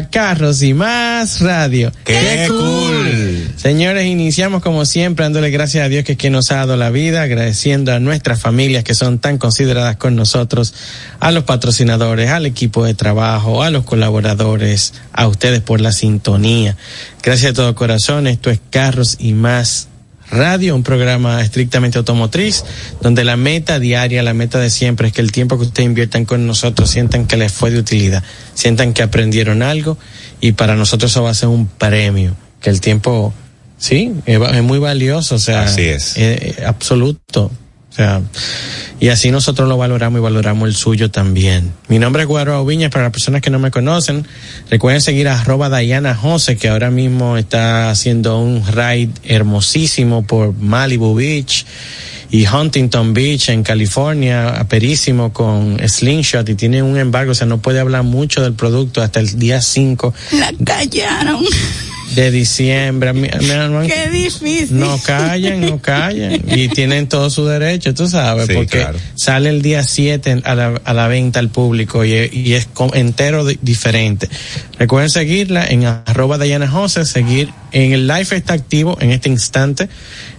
A Carros y Más Radio. ¡Qué cool! Señores, iniciamos como siempre dándole gracias a Dios que, es quien nos ha dado la vida, agradeciendo a nuestras familias que son tan consideradas con nosotros, a los patrocinadores, al equipo de trabajo, a los colaboradores, a ustedes por la sintonía. Gracias de todo corazón. Esto es Carros y Más Radio, un programa estrictamente automotriz, donde la meta diaria, la meta de siempre es que el tiempo que ustedes inviertan con nosotros sientan que les fue de utilidad, sientan que aprendieron algo y para nosotros eso va a ser un premio, que el tiempo, sí, es, muy valioso, o sea, Así es. eh, eh, absoluto. Sea, y así nosotros lo valoramos y valoramos el suyo también. Mi nombre es Guaro Viñas, para las personas que no me conocen, recuerden seguir a arroba Diana Jose, que ahora mismo está haciendo un ride hermosísimo por Malibu Beach y Huntington Beach en California, aperísimo con Slingshot y tiene un embargo, o sea, no puede hablar mucho del producto hasta el día 5 La callaron. De diciembre. Mi- mi hermano, Qué difícil. no callan, no callan. Y tienen todo su derecho, tú sabes, Sí, porque claro. sale el día 7 a la, a la venta al público y, es- y es co- entero di- diferente. Recuerden seguirla en arroba Diana Jose, seguir en el live está activo en este instante.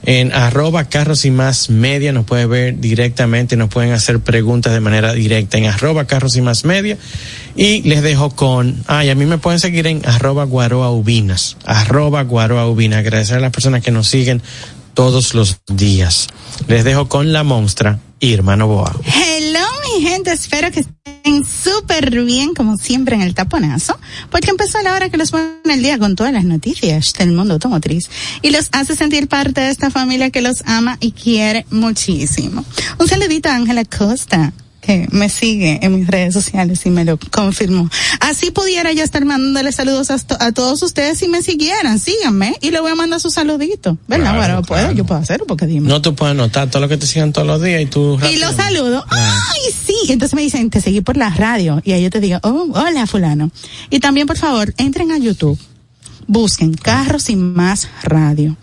En arroba carros y más media nos puede ver directamente, nos pueden hacer preguntas de manera directa en arroba carros y más media. Y les dejo con, ay, a mí me pueden seguir en arroba guaroa ubinas, arroba guaroa ubinas. Agradecer a las personas que nos siguen todos los días. Les dejo con la monstra Irma Novoa. Hello, gente. Espero que estén súper bien, como siempre, en el taponazo, porque empezó la hora que los pone el día con todas las noticias del mundo automotriz y los hace sentir parte de esta familia que los ama y quiere muchísimo. Un saludito a Ángela Costa que me sigue en mis redes sociales y me lo confirmó. Así pudiera yo estar mandándole saludos a, to- a todos ustedes si me siguieran. Síganme y le voy a mandar su saludito. ¿Verdad? Claro, bueno, puedo, yo puedo hacerlo porque dime. No te puedes anotar todo lo que te sigan todos los días y tú Y rápido. los saludo. Ay, sí. Entonces me dicen, te seguí por la radio. Y ahí yo te digo, oh, hola, fulano. Y también, por favor, entren a YouTube. Busquen Carros y Más Radio.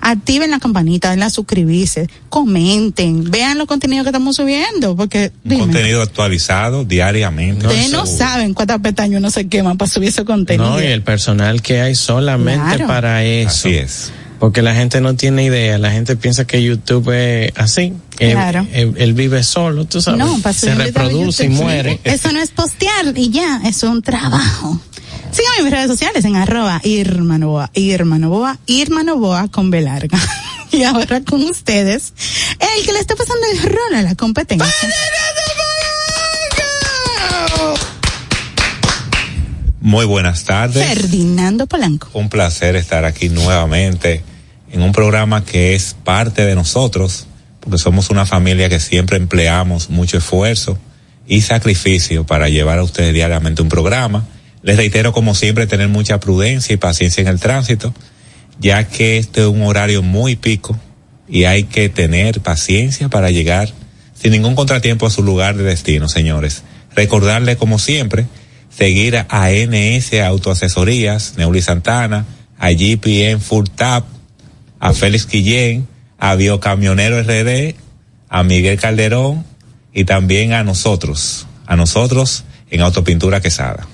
Activen la campanita, denle a suscribirse, comenten, vean los contenidos que estamos subiendo, porque Un dime, contenido actualizado diariamente. ustedes no seguro. saben cuántas pestañas uno se quema para subir ese contenido. No, y el personal que hay solamente Claro. para eso. Así es. Porque la gente no tiene idea, la gente piensa que YouTube es así. Él- Claro. Él, él vive solo, tú sabes. No, para se reproduce y muere. Eso no es postear y ya, eso es un trabajo. Síganme en mis redes sociales en arroba Irma Novoa, Irma Novoa, Irma Novoa con B larga. Y ahora con ustedes, el que le está pasando el rol a la competencia. Muy buenas tardes. Ferdinando Polanco. Un placer estar aquí nuevamente en un programa que es parte de nosotros, porque somos una familia que siempre empleamos mucho esfuerzo y sacrificio para llevar a ustedes diariamente un programa. Les reitero, como siempre, tener mucha prudencia y paciencia en el tránsito, ya que este es un horario muy pico y hay que tener paciencia para llegar sin ningún contratiempo a su lugar de destino, señores. Recordarle, como siempre, seguir a ANS Autoasesorías, Neuli Santana, a GPN Full Tap, a Félix Guillén, a Biocamionero RD, a Miguel Calderón y también a nosotros, a nosotros en Autopintura Quesada.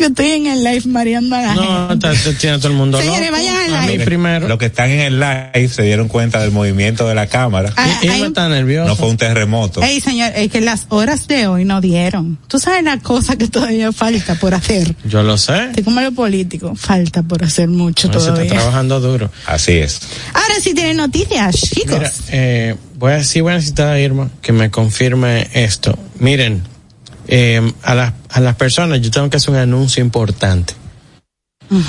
Yo estoy en el live mareando a la No, gente. está- está- tiene todo el mundo. Señores, loco. vayan al A mí live. primero. Los que están en el live se dieron cuenta del movimiento de la cámara. Ah, Y- y no está nervioso. No fue un terremoto. Ey, señor, es que las horas de hoy no dieron. Tú sabes la cosa que todavía falta por hacer. Yo lo sé. Te como lo político, falta por hacer mucho No, se está todavía. trabajando duro. Así es. Ahora sí tienen noticias, chicos. Mira, eh, voy a sí voy a necesitar a Irma que me confirme esto. Miren, eh, a, las a las personas yo tengo que hacer un anuncio importante.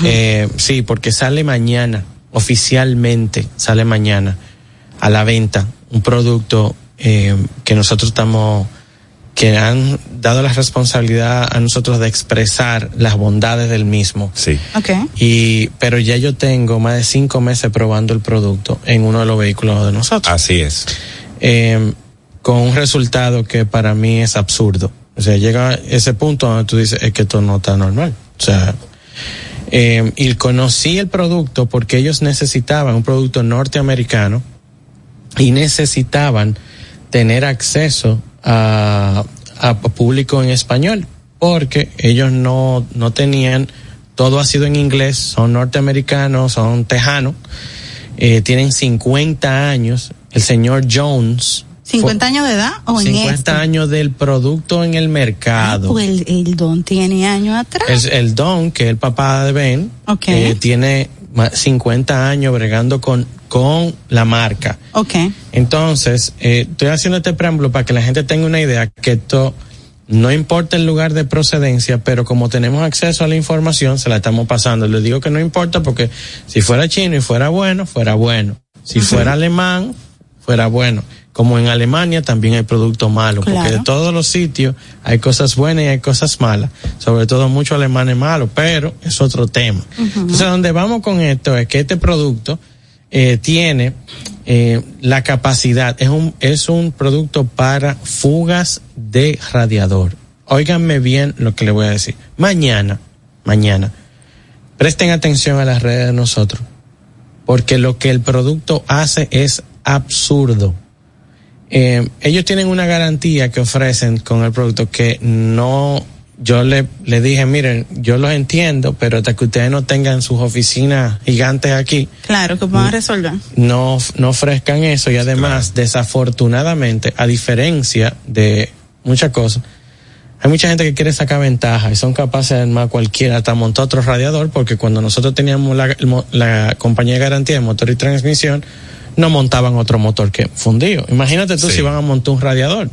Eh, sí, porque sale mañana, oficialmente sale mañana a la venta un producto eh, que nosotros estamos, que han dado la responsabilidad a nosotros de expresar las bondades del mismo. Sí. ok. Y, pero ya yo tengo más de cinco meses probando el producto en uno de los vehículos de nosotros. Así es. Eh, con un resultado que para mí es absurdo. O sea, llega ese punto donde tú dices, es que esto no está normal. O sea, eh, y conocí el producto porque ellos necesitaban un producto norteamericano y necesitaban tener acceso a, público en español porque ellos no, no tenían, todo ha sido en inglés, son norteamericanos, son tejanos, eh, tienen 50 años, el señor Jones. ¿50 años de edad o en 50 este? años del producto en el mercado. Pues el, el don tiene años atrás. Es el Don, que es el papá de Ben, Ok. eh, tiene ma- 50 años bregando con, con la marca. ok. Entonces, eh, estoy haciendo este preámbulo para que la gente tenga una idea que esto no importa el lugar de procedencia, pero como tenemos acceso a la información, se la estamos pasando. Les digo que no importa porque si fuera chino y fuera bueno, fuera bueno. Si fuera alemán, fuera bueno. Como en Alemania también hay productos malos, porque de todos los sitios hay cosas buenas y hay cosas malas. Sobre todo muchos alemanes malos, pero es otro tema. Entonces, donde vamos con esto es que este producto eh, tiene eh, la capacidad, es un, es un producto para fugas de radiador. Óiganme bien lo que le voy a decir. Mañana, mañana, presten atención a las redes de nosotros, porque lo que el producto hace es absurdo. Eh, ellos tienen una garantía que ofrecen con el producto que no, yo le, le dije, miren, yo los entiendo, pero hasta que ustedes no tengan sus oficinas gigantes aquí, Claro, que puedan resolver. no, no ofrezcan eso y además, desafortunadamente, a diferencia de muchas cosas, hay mucha gente que quiere sacar ventaja y son capaces de armar cualquiera, hasta montar otro radiador, porque cuando nosotros teníamos la, la compañía de garantía de motor y transmisión, no montaban otro motor que fundido. Imagínate tú Sí. si van a montar un radiador.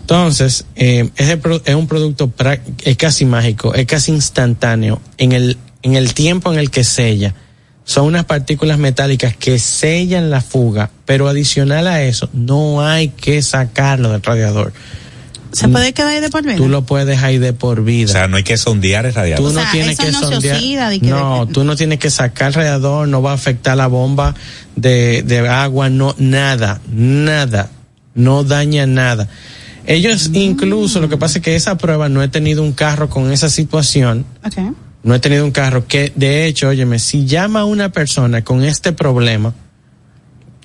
Entonces, eh, es un producto pra- es casi mágico, es casi instantáneo en el, en el tiempo en el que sella. Son unas partículas metálicas que sellan la fuga, pero adicional a eso, no hay que sacarlo del radiador. ¿Se puede quedar ahí de por vida? Tú lo puedes ahí de por vida. O sea, no hay que sondear el Tú radiador. O no sea, tienes eso que no se sondear. oxida de que- no, de- tú no tienes que sacar el radiador, no va a afectar la bomba de, de agua, no, nada, nada, no daña nada. Ellos incluso, lo que pasa es que esa prueba no he tenido un carro con esa situación, Ok. no he tenido un carro que, de hecho, óyeme, si llama a una persona con este problema,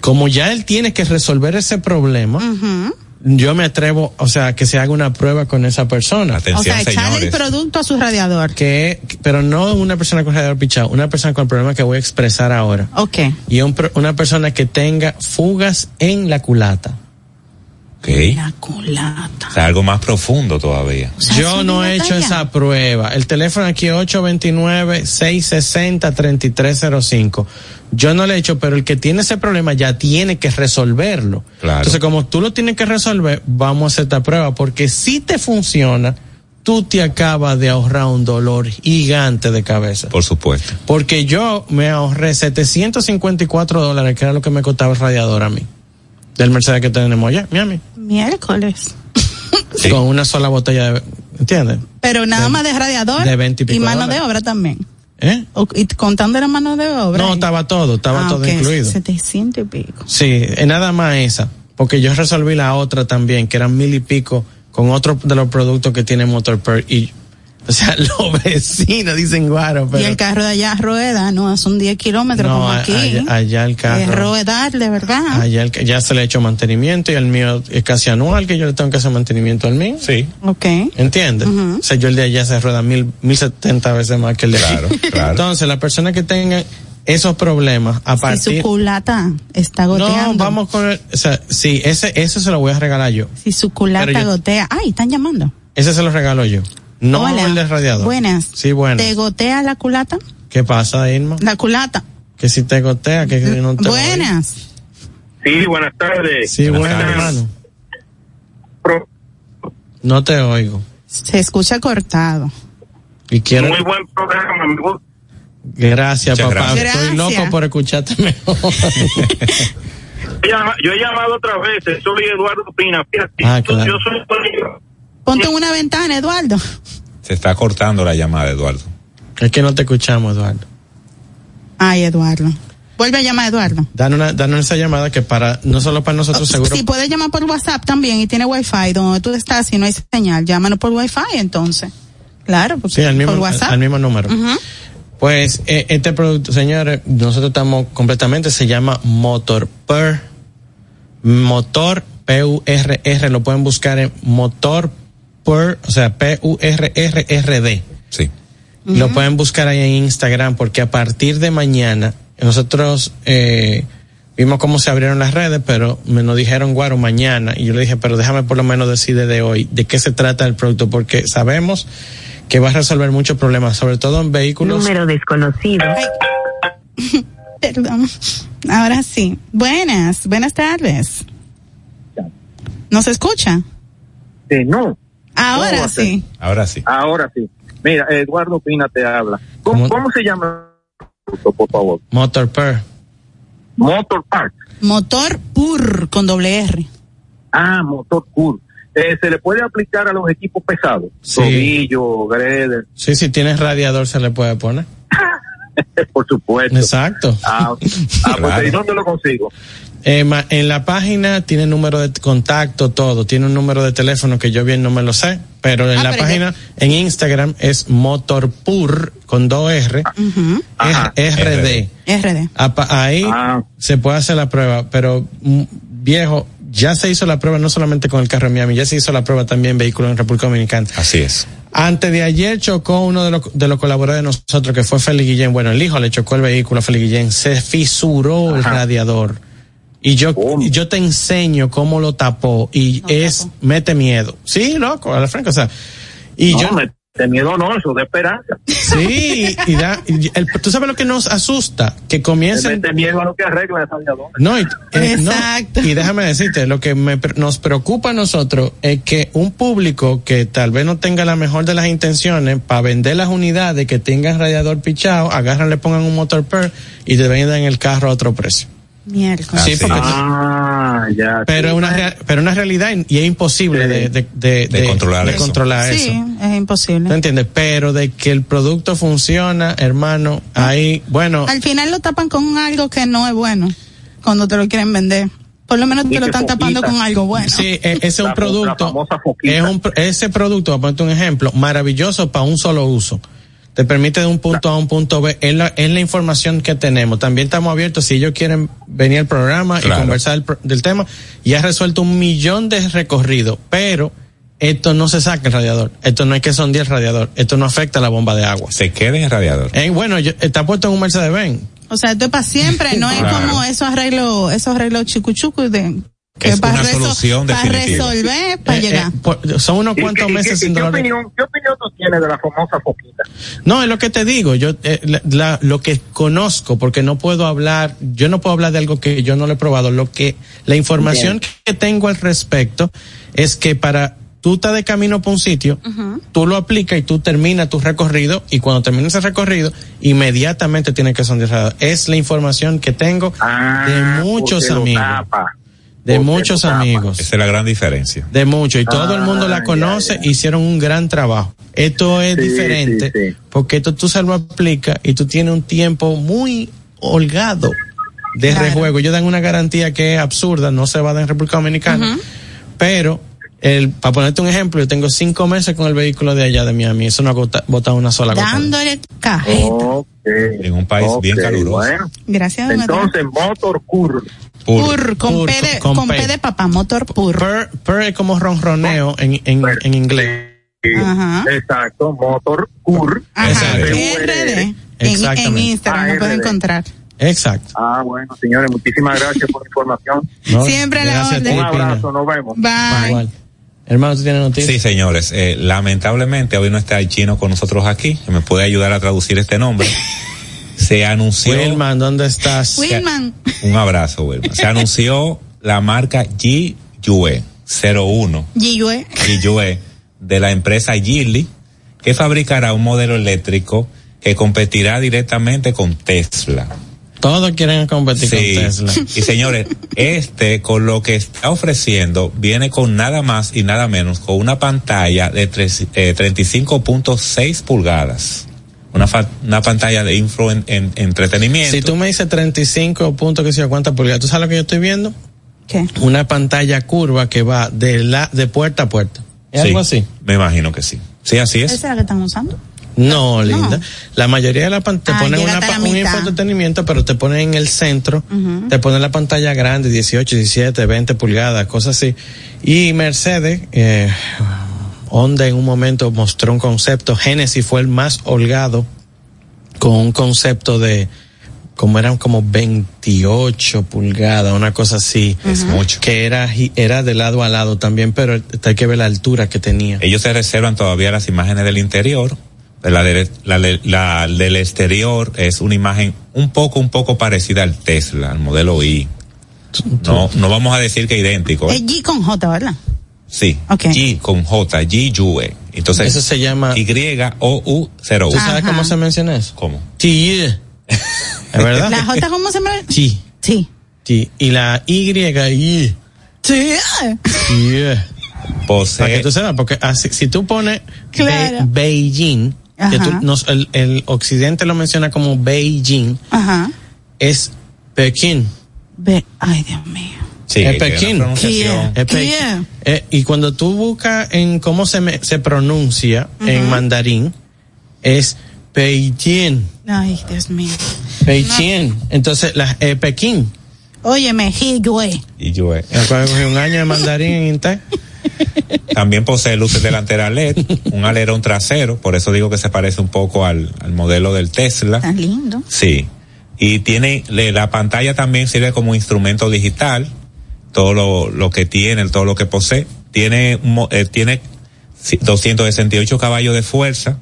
como ya él tiene que resolver ese problema, Ujú. Yo me atrevo, o sea, que se haga una prueba con esa persona. O Atención, sea, echarle el producto a su radiador. que, pero no una persona con radiador pichado, una persona con el problema que voy a expresar ahora. Ok. Y un pro- una persona que tenga fugas en la culata. Ok. La culata. O sea, algo más profundo todavía. O sea, Yo no he hecho esa prueba. El teléfono aquí es 829-660-3305. Yo no le he hecho, pero el que tiene ese problema ya tiene que resolverlo. Claro. Entonces, como tú lo tienes que resolver, vamos a hacer esta prueba, porque si te funciona, tú te acabas de ahorrar un dolor gigante de cabeza. Por supuesto. Porque yo me ahorré 754 dólares, que era lo que me costaba el radiador a mí. Del Mercedes que tenemos allá, Miami. Miércoles. Sí. Con una sola botella de... ¿Entiendes? Pero nada De- más de radiador de 20 y pico mano de obra también. ¿Eh? O- y contando la mano de obra. No, estaba todo, estaba Ah, todo incluido. 700 y pico. Sí, es nada más esa. Porque yo resolví la otra también, que eran mil y pico, con otro de los productos que tiene Motor Perk. Y O sea, los vecinos dicen guaro, pero... Y el carro de allá rueda, no, son 10 kilómetros no, como aquí. allá, allá el carro... Es ruedar, de verdad. Allá el que- ya se le ha hecho mantenimiento y el mío es casi anual que yo le tengo que hacer mantenimiento al mío. Sí, Ok. ¿Entiendes? O sea, yo el de allá se rueda mil, mil setenta veces más que el de aquí. Claro, claro. Entonces, la persona que tenga esos problemas, a Si su partir... culata está goteando. no, vamos con el, o sea, sí, ese, ese se lo voy a regalar yo. Si su culata yo- gotea. Ay, están llamando. Ese se lo regalo yo. No Hola. el del radiador. Buenas. Sí, bueno. ¿Te gotea la culata? ¿Qué pasa, Irma? La culata. Que si te gotea, que no te Buenas. Sí, buenas tardes. Sí, Buenas bueno, tardes. hermano. Pro- No te oigo. Se escucha cortado. Y quiero... Muy buen programa. me gusta. Gracias, Muchas papá. gracias. Estoy loco por escucharte mejor. Yo he llamado otras veces, soy Eduardo Pina. Fíjate, Ah, yo- claro. yo soy Ponte en una ventana, Eduardo. se está cortando la llamada, Eduardo. es que no te escuchamos, Eduardo. Ay, Eduardo. Vuelve a llamar, Eduardo. Dan una, danos esa llamada que para, no solo para nosotros seguro. Si puedes llamar por WhatsApp también y tiene Wi-Fi donde tú estás y no hay señal, llámanos por Wi-Fi entonces. Claro, porque Sí, al mismo, por WhatsApp. al mismo número. Pues eh, este producto, señores, nosotros estamos completamente, se llama Motor Per. Motor P-U-R-R, lo pueden buscar en Motor O sea, P-U-R-R-R-D. Sí. Lo pueden buscar ahí en Instagram porque a partir de mañana nosotros eh, vimos cómo se abrieron las redes, pero me nos dijeron guaro mañana y yo le dije, pero déjame por lo menos decir desde hoy de qué se trata el producto porque sabemos que va a resolver muchos problemas, sobre todo en vehículos. Número desconocido. Ay. Perdón. Ahora sí. Buenas, buenas tardes. ¿Nos escucha? Eh, no, Ahora sí. Ahora sí. ahora sí. Mira, Eduardo Pina te habla. ¿Cómo? ¿Cómo, cómo se llama? Por favor. Motor Per. Motor Park. Motor PUR con doble R. Ah, motor cool. Eh, se le puede aplicar a los equipos pesados. Sí. Tobillo, greder, Sí, si tienes radiador se le puede poner. por supuesto. Exacto. Ah, ah, pues, ¿y dónde lo consigo? Eh, en la página tiene número de contacto, todo. Tiene un número de teléfono que yo bien no me lo sé, pero en Ah, la pero página, en Instagram es Motorpur con dos R, Ujú. Ajá. RD. RD. Ahí Ah. se puede hacer la prueba, pero mm, viejo, ya se hizo la prueba no solamente con el carro en Miami, ya se hizo la prueba también en vehículos en República Dominicana. Así es. Antes de ayer chocó uno de los, de los colaboradores de nosotros, que fue Félix Guillén. Bueno, el hijo le chocó el vehículo a Félix Guillén. Se fisuró el radiador. Y yo, yo te enseño cómo lo tapó. Y es, mete miedo. Sí, loco, a la franca. O sea, y no, yo, me, de miedo no, eso de esperanza. sí, y da, y el- tú sabes lo que nos asusta, que comiencen mete miedo a lo que arregla esa radiador. no, y, eh, no, Exacto. y déjame decirte, lo que me nos preocupa a nosotros es que un público que tal vez no tenga la mejor de las intenciones para vender las unidades que tengan radiador pichado, agarran, le pongan un motor per y te vendan el carro a otro precio. Miércoles. Sí, porque-. Ah, ya. Pero sí. es una, rea- pero una realidad y es imposible Sí. de, de, de, De controlar de eso. controlar Sí, eso. es imposible. ¿Te entiendes? Pero de que el producto funciona, hermano, ahí, bueno, Al final lo tapan con algo que no es bueno cuando te lo quieren vender. Por lo menos te lo están tapando con algo bueno. Sí, e- ese es un producto. Es un, ese producto, para ponerte un ejemplo, maravilloso para un solo uso. Te permite de un punto A a un punto B. Es la, es la información que tenemos. También estamos abiertos si ellos quieren venir al programa y conversar del, del tema. Y ha resuelto un millón de recorridos, pero esto no se saca el radiador. Esto no hay que sondear el radiador. Esto no afecta a la bomba de agua. Se queda en el radiador. Eh, bueno, yo- está puesto en un Mercedes-Benz. O sea, esto es para siempre, no es como esos arreglos, esos arreglos chucuchucos de que Es para una solución para definitiva. resolver, para Eh, llegar. eh, por- son unos ¿Y- cuantos y- y- meses y sin qué, dolor. de- opinión, ¿Qué opinión tú tienes de la famosa foquita? No, es lo que te digo, yo eh, la- la- lo que conozco, porque no puedo hablar, yo no puedo hablar de algo que yo no lo he probado, lo que, la información que tengo al respecto es que para tú estás de camino para un sitio, tú lo aplicas y tú terminas tu recorrido y cuando terminas ese recorrido, inmediatamente tienes que sondear. Es la información que tengo de muchos Ah, porque lo amigos, tapa. De muchos amigos. Esa es la gran diferencia. De mucho, y todo el mundo Ah, la ya, conoce, ya. hicieron un gran trabajo. Esto es Sí, diferente, sí, sí. porque esto tú se lo aplicas y tú tienes un tiempo muy holgado de Claro. rejuego. Ellos dan una garantía que es absurda, no se va a dar en República Dominicana, pero el, para ponerte un ejemplo, yo tengo cinco meses con el vehículo de allá de Miami. Eso no ha gota- botado una sola gota. Dándole cajeta. Ok. En un país bien caluroso. Bueno, Gracias, entonces, Motor Cur. Pur, con, Pur, P de, con con P. P de papá, motor pur. Purr, purr es como ronroneo en, en, en inglés. Ajá. Exacto, Motor Cur. Ajá. RD. En, en. Instagram lo pueden encontrar. Exacto. Ah, bueno, señores, muchísimas gracias por la información. ¿no? Siempre a la orden. Un abrazo, nos vemos. Bye. Igual. Hermano, ¿tú tienes noticias? Sí, señores, eh, lamentablemente hoy no está el chino con nosotros aquí, que me puede ayudar a traducir este nombre. Se anunció. Wilman, ¿dónde estás? Wilman. Un abrazo, Wilma. Se anunció la marca G Yue 01 Yiyue. Yue de la empresa Geely, que fabricará un modelo eléctrico que competirá directamente con Tesla. Todos quieren competir Sí. con Tesla. Y señores, este con lo que está ofreciendo viene con nada más y nada menos con una pantalla de tres- eh, 35.6 pulgadas. Una, fa- una pantalla de info en, en- entretenimiento. Si tú me dices 35 puntos, que yo, cuántas pulgadas, ¿tú sabes lo que yo estoy viendo? ¿Qué? Una pantalla curva que va de la de puerta a puerta. ¿Es Sí, algo así? Me imagino que sí. Sí, así es. ¿Esa es la que están usando? No, linda. La mayoría de la pantalla te Ah, ponen una, la un infoentretenimiento, pero te ponen en el centro, te ponen la pantalla grande, 18, 17, 20 pulgadas, cosas así. Y Mercedes, eh, Honda en un momento mostró un concepto, Genesis fue el más holgado con un concepto de como eran como 28 pulgadas, una cosa así. Es mucho. Que era, era de lado a lado también, pero hay que ver la altura que tenía. Ellos se reservan todavía las imágenes del interior. La, de- la, de- la del exterior es una imagen un poco, un poco parecida al Tesla, al modelo I. No, no vamos a decir que idéntico. ¿eh? Es G con J, ¿verdad? Sí. Ok. G con J, G Yue. Entonces, Eso se llama- Y O U 0 ¿Tú sabes Ajá. cómo se menciona eso? ¿Cómo? Sí. ¿Es verdad? ¿La J cómo se me...? Sí. Sí. Sí. Y la Y, Y. Sí. Sí. Para que Posee tú sepas, porque así, si tú pones Claro. Be- Beijing, que tú, nos- el, el occidente lo menciona como Beijing, Ajá. es Pekín. Ve, ay, Dios mío. Sí, es Pekín. Es. Eh, y cuando tú buscas en cómo se, me- se pronuncia en mandarín, es Beijing. Ay, Dios mío. Beijing. Entonces, la, eh, Pekín. Óyeme, Hiyue. Y Yue. Me acuerdo que cogí un año de mandarín en Intel. También posee luces delanteras LED, un alerón trasero, por eso digo que se parece un poco al, al modelo del Tesla. Tan lindo. Sí. Y tiene, le- la pantalla también sirve como instrumento digital, todo lo, lo que tiene, todo lo que posee. Tiene, un mo- eh, tiene ci- 268 caballos de fuerza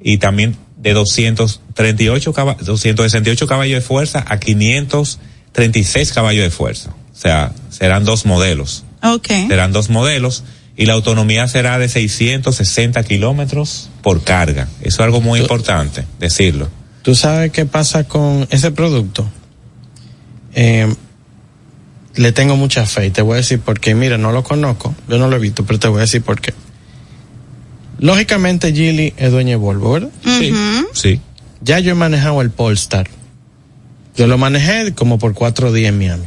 y también de 238 caballos, 268 caballos de fuerza a 536 caballos de fuerza. O sea, serán dos modelos. Ok. Serán dos modelos y la autonomía será de 660 kilómetros por carga. Eso es algo muy importante decirlo. ¿Tú sabes qué pasa con ese producto? Eh, le tengo mucha fe y te voy a decir por qué. Mira, no lo conozco, yo no lo he visto, pero te voy a decir por qué. Lógicamente, Gilly es dueño de Volvo, ¿verdad? Sí, sí. Ya yo he manejado el Polestar. Yo lo manejé como por cuatro días en Miami.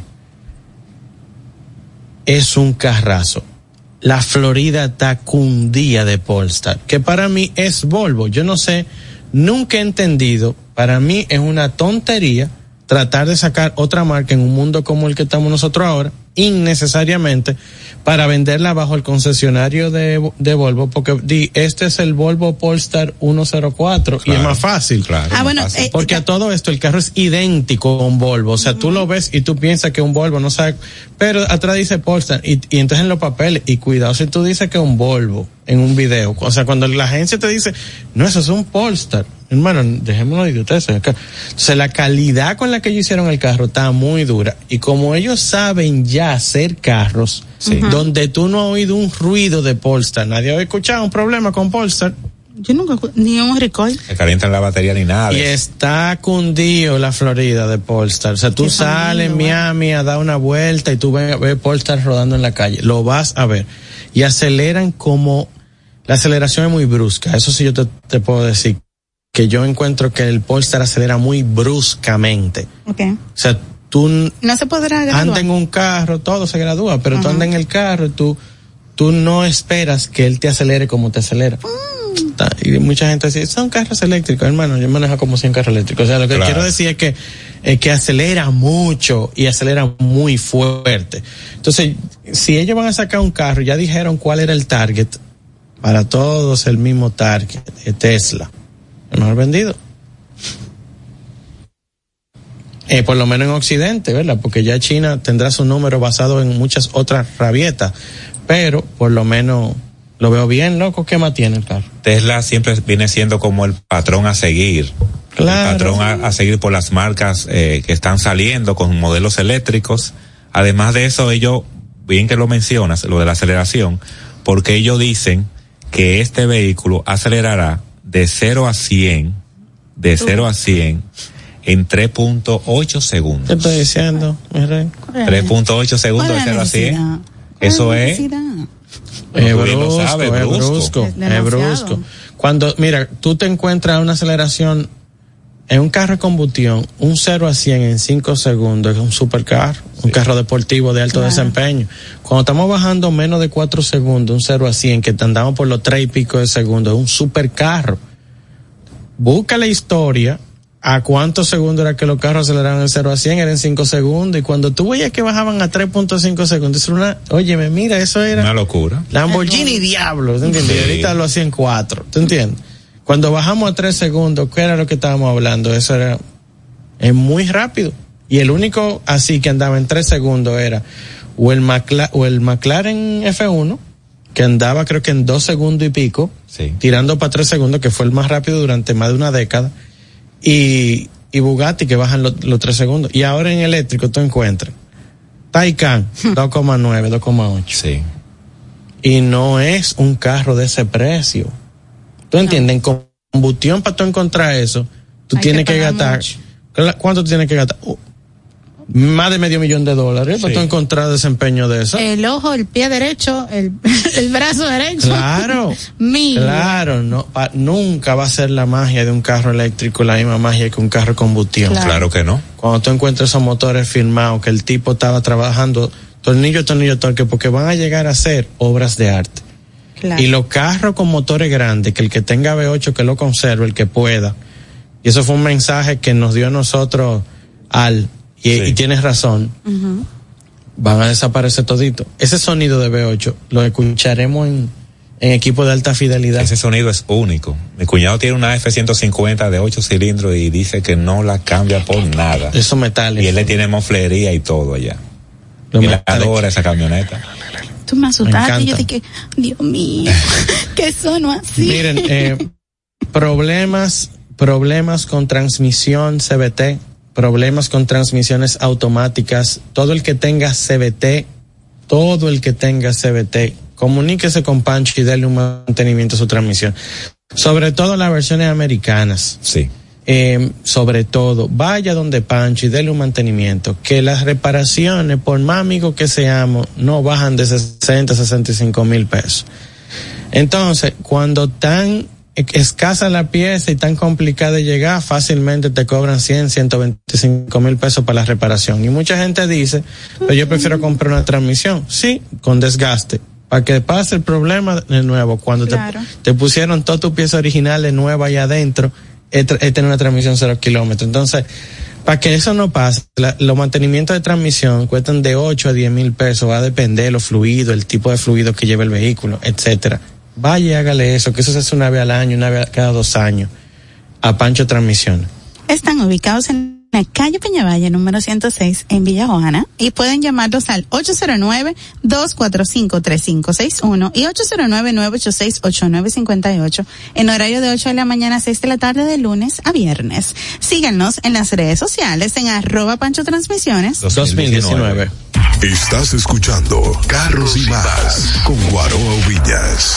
Es un carrazo. La Florida está cundía de Polestar, que para mí es Volvo. Yo no sé, nunca he entendido. Para mí es una tontería tratar de sacar otra marca en un mundo como el que estamos nosotros ahora, innecesariamente, para venderla bajo el concesionario de, de Volvo, porque di, este es el Volvo Polestar 104 y es más fácil. Claro. Ah, más bueno, fácil. eh, Porque a todo esto el carro es idéntico a un Volvo. O sea, tú lo ves y tú piensas que es un Volvo, no sabes. Pero atrás dice Polestar y, y entonces en los papeles, y cuidado si tú dices que es un Volvo en un video. O sea, cuando la agencia te dice, no, eso es un Polestar. Hermano, dejémonos de idioteces acá. Entonces la calidad con la que ellos hicieron el carro está muy dura. Y como ellos saben ya hacer carros, Sí. donde tú no has oído un ruido de Polestar, nadie ha escuchado un problema con Polestar. Yo nunca, ni un recoil. Se calientan la batería ni nada. Y está cundido la Florida de Polestar. O sea, tú Qué sales en Miami a dar una vuelta y tú ves, ves Polestar rodando en la calle. Lo vas a ver. Y aceleran como... La aceleración es muy brusca. Eso sí yo te, te puedo decir. Que yo encuentro que el Polestar acelera muy bruscamente. Ok. O sea, tú No se podrá graduar. andas en un carro, todo se gradúa, pero tú Ajá. andas en el carro y tú tú no esperas que él te acelere como te acelera. Y mucha gente dice, son carros eléctricos, hermano, yo manejo como 100 carros eléctricos. O sea, lo que quiero decir es que, es que acelera mucho y acelera muy fuerte. Entonces, si ellos van a sacar un carro, ya dijeron cuál era el target, para todos el mismo target, de Tesla, el mejor vendido. Eh, por lo menos en Occidente, ¿verdad? Porque ya China tendrá su número basado en muchas otras rabietas, pero por lo menos lo veo bien, loco. ¿Qué más tiene el carro? Tesla siempre viene siendo como el patrón a seguir. Claro. El patrón a, seguir por las marcas eh, que están saliendo con modelos eléctricos. Además de eso, ellos, bien que lo mencionas, lo de la aceleración, porque ellos dicen que este vehículo acelerará de 0 a 100, de 0 a 100 en 3.8 segundos. ¿Qué estoy diciendo, 3.8 segundos de 0 a 100. Eso es. Es brusco, es brusco, es brusco. Cuando, mira, tú te encuentras una aceleración en un carro de combustión, un 0 a 100 en 5 segundos es un supercar, un carro deportivo de alto desempeño. Cuando estamos bajando menos de 4 segundos, un 0 a 100, que andamos por los 3 y pico de segundos, es un supercarro. Busca la historia a cuántos segundos era que los carros aceleraban de 0 a 100, eran 5 segundos, y cuando tú veías que bajaban a 3.5 segundos, era una, óyeme, mira, eso era... Una locura. Lamborghini Diablo, ¿te entiendes? Y ahorita lo hacían 4, ¿te entiendes? Cuando bajamos a 3 segundos, ¿qué era lo que estábamos hablando? Eso era, es muy rápido. Y el único así que andaba en 3 segundos era o el, o el McLaren F1, que andaba creo que en 2 segundos y pico, tirando para 3 segundos, que fue el más rápido durante más de una década y, y Bugatti que bajan los, los 3 segundos. Y ahora en eléctrico tú encuentras Taycan 2,9, 2,8. Sí. Y no es un carro de ese precio. ¿Tú entiendes? En combustión para tú encontrar eso, tú tienes que, gastar. ¿Cuánto tú tienes que gastar? más de medio millón de dólares para encontrar desempeño de eso. El ojo, el pie derecho, el, el brazo derecho. Claro. claro, no, nunca va a ser la magia de un carro eléctrico la misma magia que un carro combustión. Claro. que no. Cuando tú encuentras esos motores firmados que el tipo estaba trabajando tornillo, tornillo, torque, porque van a llegar a ser obras de arte. Y los carros con motores grandes, que el que tenga V8 que lo conserve, el que pueda. Y eso fue un mensaje que nos dio a nosotros al y, tienes razón. Van a desaparecer todito. Ese sonido de B8 lo escucharemos en, en equipo de alta fidelidad. Ese sonido es único. Mi cuñado tiene una F-150 de 8 cilindros y dice que no la cambia por nada. Eso metal. Y él le tiene moflería y todo allá. y le adora esa camioneta. Tú me asustaste y yo dije, Dios mío, ¿qué son así? Miren, eh, problemas, problemas con transmisión CBT problemas con transmisiones automáticas, todo el que tenga CBT, todo el que tenga CBT, comuníquese con Pancho y déle un mantenimiento a su transmisión. Sobre todo las versiones americanas. Sí. Eh, sobre todo, vaya donde Pancho y déle un mantenimiento. Que las reparaciones, por más amigos que seamos, no bajan de 60, 65 mil pesos. Entonces, cuando tan escasa la pieza y tan complicada de llegar, fácilmente te cobran 100, 125 mil pesos para la reparación. Y mucha gente dice, pero yo prefiero comprar una transmisión. Sí, con desgaste. Para que pase el problema de nuevo. Cuando te, pusieron toda tu pieza original nueva ahí adentro, es, tener una transmisión cero kilómetros. Entonces, para que eso no pase, los mantenimientos de transmisión cuestan de 8 a 10 mil pesos. Va a depender de los fluidos, el tipo de fluido que lleva el vehículo, etcétera Vaya hágale eso, que eso se hace una vez al año, una vez cada dos años, a Pancho Transmisión. Están ubicados en la calle Peñavalle número 106 en Villa Juana y pueden llamarlos al 809-245-3561 y 809-986-8958 en horario de 8 de la mañana a 6 de la tarde de lunes a viernes. Síganos en las redes sociales en arroba Pancho Transmisiones 2019. Estás escuchando Carros y Más con Guaroa Villas.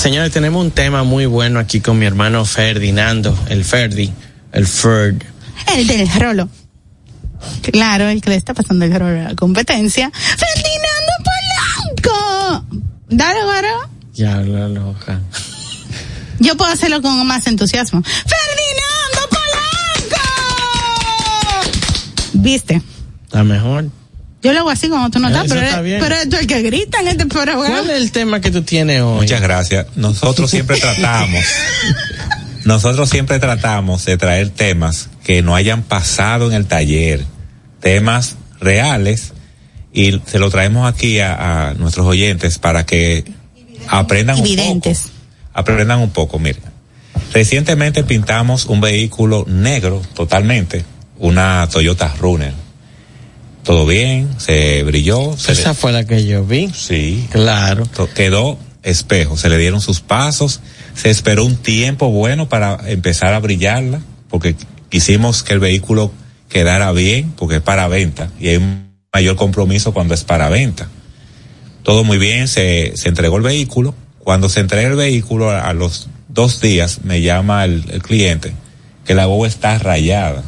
Señores, tenemos un tema muy bueno aquí con mi hermano Ferdinando, el Ferdi, el Ferd. El del rolo. Claro, el que le está pasando el rolo a la competencia. Ferdinando Polanco. Dale, Guaro. Ya, la loca. Yo puedo hacerlo con más entusiasmo. ¡Ferdinando Polanco! ¿Viste? Está mejor. Yo lo hago así como tú no estás, Eso pero, está pero tú el que grita en este programa. ¿Cuál es el tema que tú tienes hoy? Muchas gracias. Nosotros siempre tratamos, nosotros siempre tratamos de traer temas que no hayan pasado en el taller, temas reales, y se lo traemos aquí a, a nuestros oyentes para que aprendan un poco. Aprendan un poco, mire. Recientemente pintamos un vehículo negro totalmente, una Toyota Runner. Todo bien, se brilló, se le- Esa fue la que yo vi. sí, Claro. Quedó espejo, se le dieron sus pasos, se esperó un tiempo bueno para empezar a brillarla, porque quisimos que el vehículo quedara bien, porque es para venta, y hay un mayor compromiso cuando es para venta. Todo muy bien, se, se entregó el vehículo, cuando se entrega el vehículo a, a los dos días me llama el, el cliente que la boba está rayada,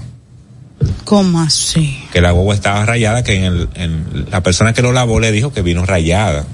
¿Cómo así? que la boba estaba rayada, que en, el, en la persona que lo lavó le dijo que vino rayada.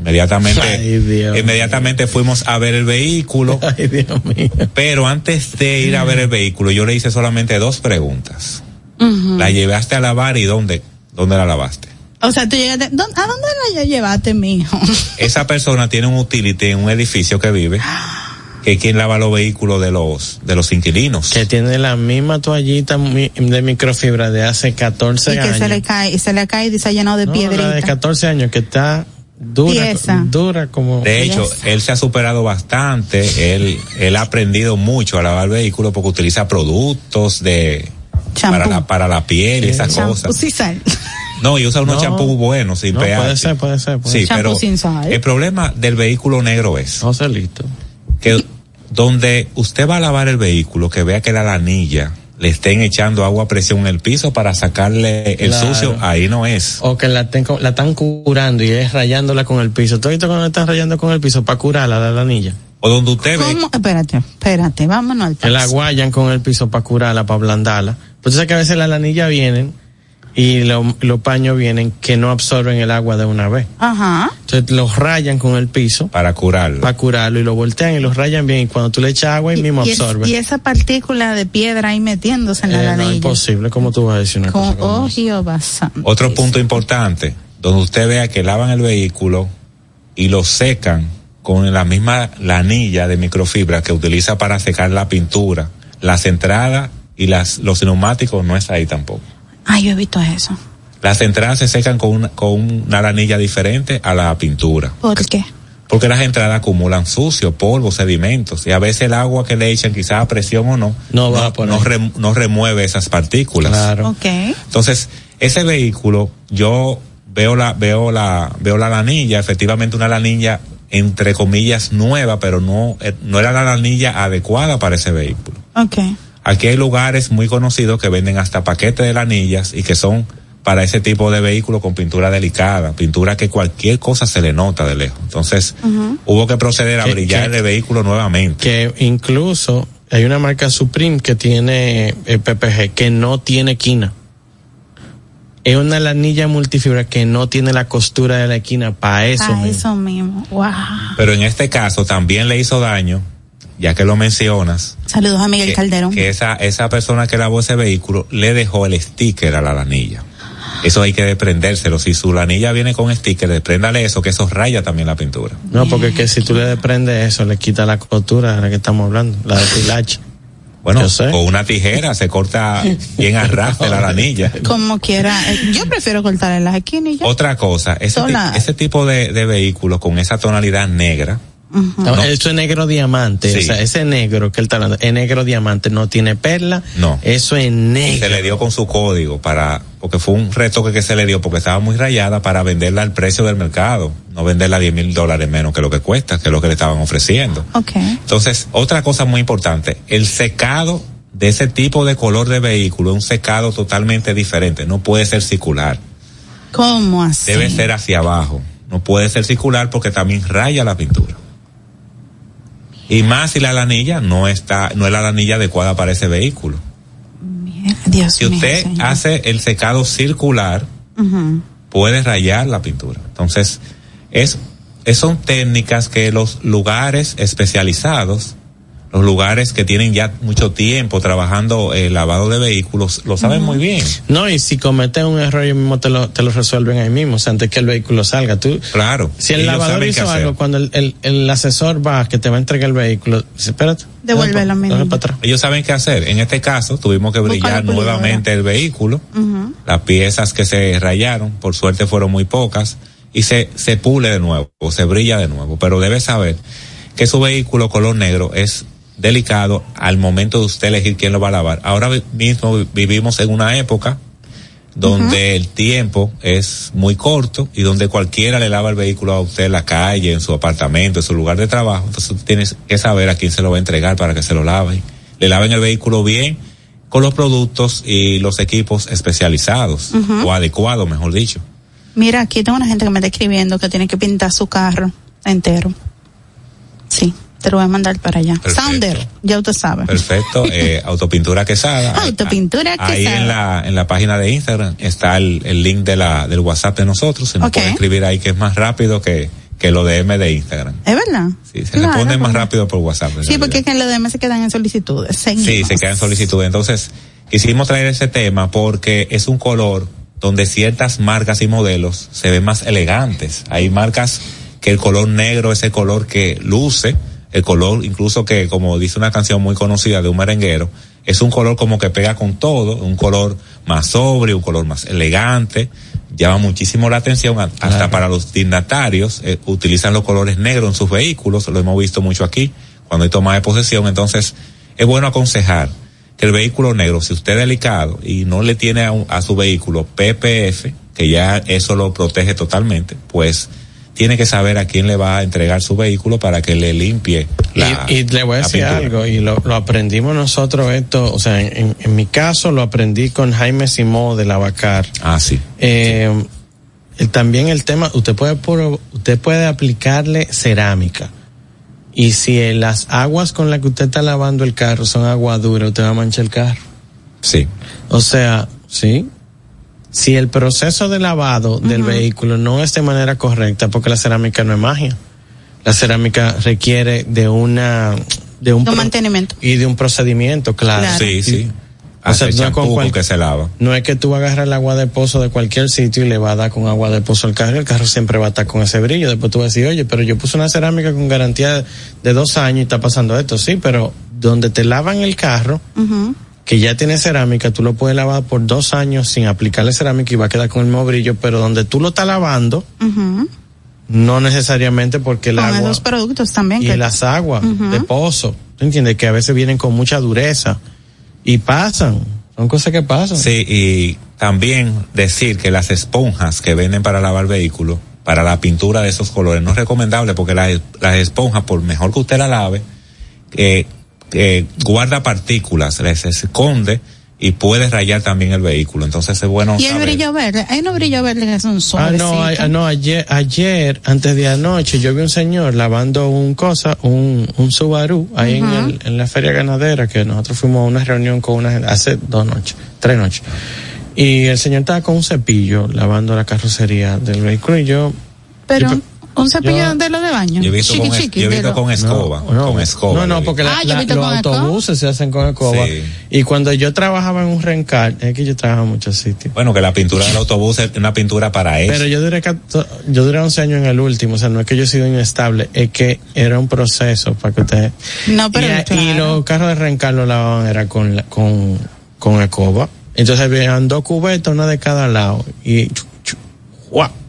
Inmediatamente, Ay, Dios inmediatamente fuimos a ver el vehículo, Ay, Dios mío. pero antes de ir a ver el vehículo, yo le hice solamente dos preguntas. ¿La llevaste a lavar y dónde, dónde la lavaste? O sea, tú llegaste, ¿dó- ¿a dónde la llevaste, mijo? Esa persona tiene un utility en un edificio que vive, que quien lava los vehículos de los, de los inquilinos. Que tiene la misma toallita de microfibra de hace 14 y que años. se le cae, y se le cae y se ha llenado de No, la de piedrita. 14 años que está dura, dura como... De hecho, él se ha superado bastante, él, él ha aprendido mucho a lavar vehículos porque utiliza productos de Champú. para la, para la piel y esas Champú cosas. sin sal. No, y usa unos No. champús buenos sin No, pH. puede ser, puede ser, puede Sí, ser. pero sin sal. el problema del vehículo negro es José listo. que donde usted va a lavar el vehículo, que vea que la lanilla le estén echando agua a presión en el piso para sacarle el Claro. sucio, ahí no es. O que la, ten- la están curando y es rayándola con el piso. ¿Tú has visto cuando están rayando con el piso para curarla la lanilla? O donde usted ve ¿Cómo? Espérate, espérate, vámonos al Que la guayan con el piso para curarla, para ablandarla. Pues tú sabes que a veces las lanillas vienen y lo- los paños vienen que no absorben el agua de una vez. Ajá. Entonces los rayan con el piso para curarlo. para curarlo y lo voltean y los rayan bien y cuando tú le echas agua y, mismo y, es- absorbe. y esa partícula de piedra ahí metiéndose en la Eh, no, lanilla. imposible, ¿cómo tú vas a decir una Con cosa como oh. Otro punto importante, donde usted vea que lavan el vehículo y lo secan con la misma lanilla de microfibra que utiliza para secar la pintura, las entradas y las, los neumáticos no es ahí tampoco. Ay, yo he visto eso. Las entradas se secan con una, con una lanilla diferente a la pintura, ¿Por qué? porque las entradas acumulan sucio, polvo, sedimentos y a veces el agua que le echan, quizás a presión o no, No va no, rem- no remueve esas partículas. Claro. Ok. Entonces, ese vehículo, yo veo la, veo la, veo la lanilla, efectivamente una lanilla entre comillas nueva, pero no, eh, no era la lanilla adecuada para ese vehículo. Ok. Aquí hay lugares muy conocidos que venden hasta paquetes de lanillas y que son para ese tipo de vehículo con pintura delicada, pintura que cualquier cosa se le nota de lejos. Entonces, hubo que proceder a Que- brillar que- el vehículo nuevamente. Que incluso hay una marca Supreme que tiene eh, PPG que no tiene quina. es una lanilla multifibra que no tiene la costura de la esquina para eso. Para mismo. eso mismo. Wow. Pero en este caso también le hizo daño, ya que lo mencionas, Saludos a Miguel que, Calderón. que esa, esa persona que lavó ese vehículo le dejó el sticker a la lanilla. Eso hay que desprendérselo. Si su lanilla viene con sticker, despréndale eso, que eso raya también la pintura. No, porque que si tú le desprendes eso, le quita la costura de la que estamos hablando, la de pilache. Bueno, con una tijera se corta bien a ras de la lanilla. Como quiera. Yo prefiero cortar en las esquinas y ya. Otra cosa, ese, ese tipo de, de vehículos con esa tonalidad negra, No, Eso es negro diamante. Sí. O sea, ese negro que él está hablando, es negro diamante, no tiene perla. No. Eso es se negro. le dio con su código para, porque fue un retoque que se le dio porque estaba muy rayada para venderla al precio del mercado, no venderla a 10 mil dólares menos que lo que cuesta, que es lo que le estaban ofreciendo. Ok. Entonces, otra cosa muy importante, el secado de ese tipo de color de vehículo es un secado totalmente diferente, no puede ser circular, ¿Cómo así? debe ser hacia abajo, no puede ser circular porque también raya la pintura. Y más si la lanilla no está, no es la lanilla adecuada para ese vehículo. Dios Si usted hace el secado circular, puede rayar la pintura. Entonces, es, es- son técnicas que los lugares especializados, los lugares que tienen ya mucho tiempo trabajando el lavado de vehículos, lo saben muy bien. No, y si cometes un error, ellos mismos te lo, te lo resuelven ahí mismo, o sea, antes que el vehículo salga. Tú, Claro. si el ellos lavador hizo algo, cuando el, el, el asesor va, que te va a entregar el vehículo, dice, espérate. Devuélvelo, dale pa- mi dale niño. pa' atrás. Ellos saben qué hacer. En este caso, tuvimos que brillar la nuevamente el vehículo. Las piezas que se rayaron, por suerte fueron muy pocas, y se, se pule de nuevo, o se brilla de nuevo. Pero debe saber que su vehículo color negro es delicado al momento de usted elegir quién lo va a lavar. Ahora mismo vi- vivimos en una época donde el tiempo es muy corto y donde cualquiera le lava el vehículo a usted en la calle, en su apartamento, en su lugar de trabajo. Entonces usted tienes que saber a quién se lo va a entregar para que se lo lave. Le laven el vehículo bien con los productos y los equipos especializados o adecuados, mejor dicho. Mira, aquí tengo una gente que me está escribiendo que tiene que pintar su carro entero. Sí, te lo voy a mandar para allá. Perfecto. Sounder, ya usted sabe. Perfecto, eh, Autopintura Quesada. Autopintura Ahí Quesada. en la, en la página de Instagram está el, el link de la, del WhatsApp de nosotros. Se nos Ok. puede escribir ahí que es más rápido que, que lo DM de Instagram. ¿Es verdad? Sí, se Claro, responde más rápido por WhatsApp. Sí, porque es que en los demás se quedan en solicitudes. Seguimos. Sí, se quedan solicitudes. Entonces, quisimos traer ese tema porque es un color donde ciertas marcas y modelos se ven más elegantes. Hay marcas que el color negro es el color que luce, el color incluso que, como dice una canción muy conocida de un merenguero, es un color como que pega con todo, un color más sobrio, un color más elegante, llama muchísimo la atención, hasta Claro. para los dignatarios, eh, utilizan los colores negros en sus vehículos, lo hemos visto mucho aquí, cuando hay toma de posesión, entonces es bueno aconsejar que el vehículo negro, si usted es delicado y no le tiene a, un- a su vehículo PPF, que ya eso lo protege totalmente, pues tiene que saber a quién le va a entregar su vehículo para que le limpie la y, y le voy a la decir pintura. algo, y lo, lo aprendimos nosotros esto, o sea, en, en mi caso lo aprendí con Jaime Simó de Lavacar. Ah, sí. Eh, el- también el tema, usted puede usted puede aplicarle cerámica. Y si las aguas con las que usted está lavando el carro son agua dura, usted va a manchar el carro. Sí. O sea, sí. Si el proceso de lavado del vehículo no es de manera correcta, porque la cerámica no es magia. La cerámica requiere de una de un De un mantenimiento. y de un procedimiento, claro. Claro. Sí, sí. O sea, Hace no es con cual- que se lava. No es que tú agarras el agua de pozo de cualquier sitio y le vas a dar con agua de pozo al carro, y el carro siempre va a estar con ese brillo. Después tú vas a decir, oye, pero yo puse una cerámica con garantía de dos años y está pasando esto. Sí, pero donde te lavan el carro. Que ya tiene cerámica, tú lo puedes lavar por dos años sin aplicarle cerámica y va a quedar con el mismo brillo, pero donde tú lo estás lavando, no necesariamente porque el Con agua esos productos también. y que- las aguas de pozo, ¿tú entiendes? Que a veces vienen con mucha dureza y pasan, son cosas que pasan. Sí, y también decir que las esponjas que venden para lavar vehículos, para la pintura de esos colores, no es recomendable porque las, las esponjas, por mejor que usted la lave, eh, eh, guarda partículas, les esconde y puede rayar también el vehículo. Entonces es bueno Y el saber. brillo verde. Hay unos brillo verde que son Ah, suavecitos. no, a- ah, no, ayer, ayer, antes de anoche, yo vi un señor lavando un cosa, un, un Subaru, ahí en, el, en la feria ganadera, que nosotros fuimos a una reunión con una gente, hace dos noches, tres noches. Y el señor estaba con un cepillo lavando la carrocería del vehículo y yo... Pero... yo- un cepillo yo- de lo de baño. Yo he visto, Chiqui, con, chiqui, yo he visto lo- con escoba. No, con escoba. No, no, porque la- Ah, la- los escoba. autobuses se hacen con escoba. Sí. Y cuando yo trabajaba en un rencar, es que yo trabajaba en muchos sitios. Bueno, que la pintura del autobús es una pintura para eso. Pero yo duré, yo duré 11 años en el último, o sea, no es que yo he sido inestable, es que era un proceso para que ustedes... No, pero y, claro. y los carros de rencar lo lavaban era con, la- con, con escoba. Entonces habían dos cubetas, una de cada lado. Y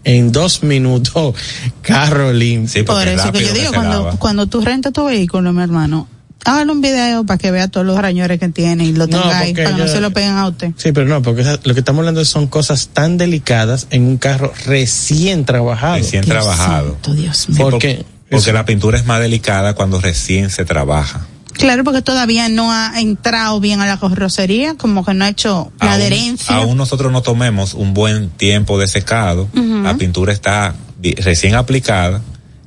en dos minutos, carro limpio. Sí, Por eso que yo digo, cuando, lava. cuando tú rentas tu vehículo, mi hermano, hágale un video para que vea todos los arañores que tiene y lo No, tengáis, porque para que no se lo peguen a usted. Sí, pero no, porque lo que estamos hablando son cosas tan delicadas en un carro recién trabajado. Recién Dios trabajado. santo, Dios mío. por- porque- la pintura es más delicada cuando recién se trabaja. Claro, porque todavía no ha entrado bien a la carrocería, como que no ha hecho la aún, adherencia. aún nosotros no tomemos un buen tiempo de secado, la pintura está recién aplicada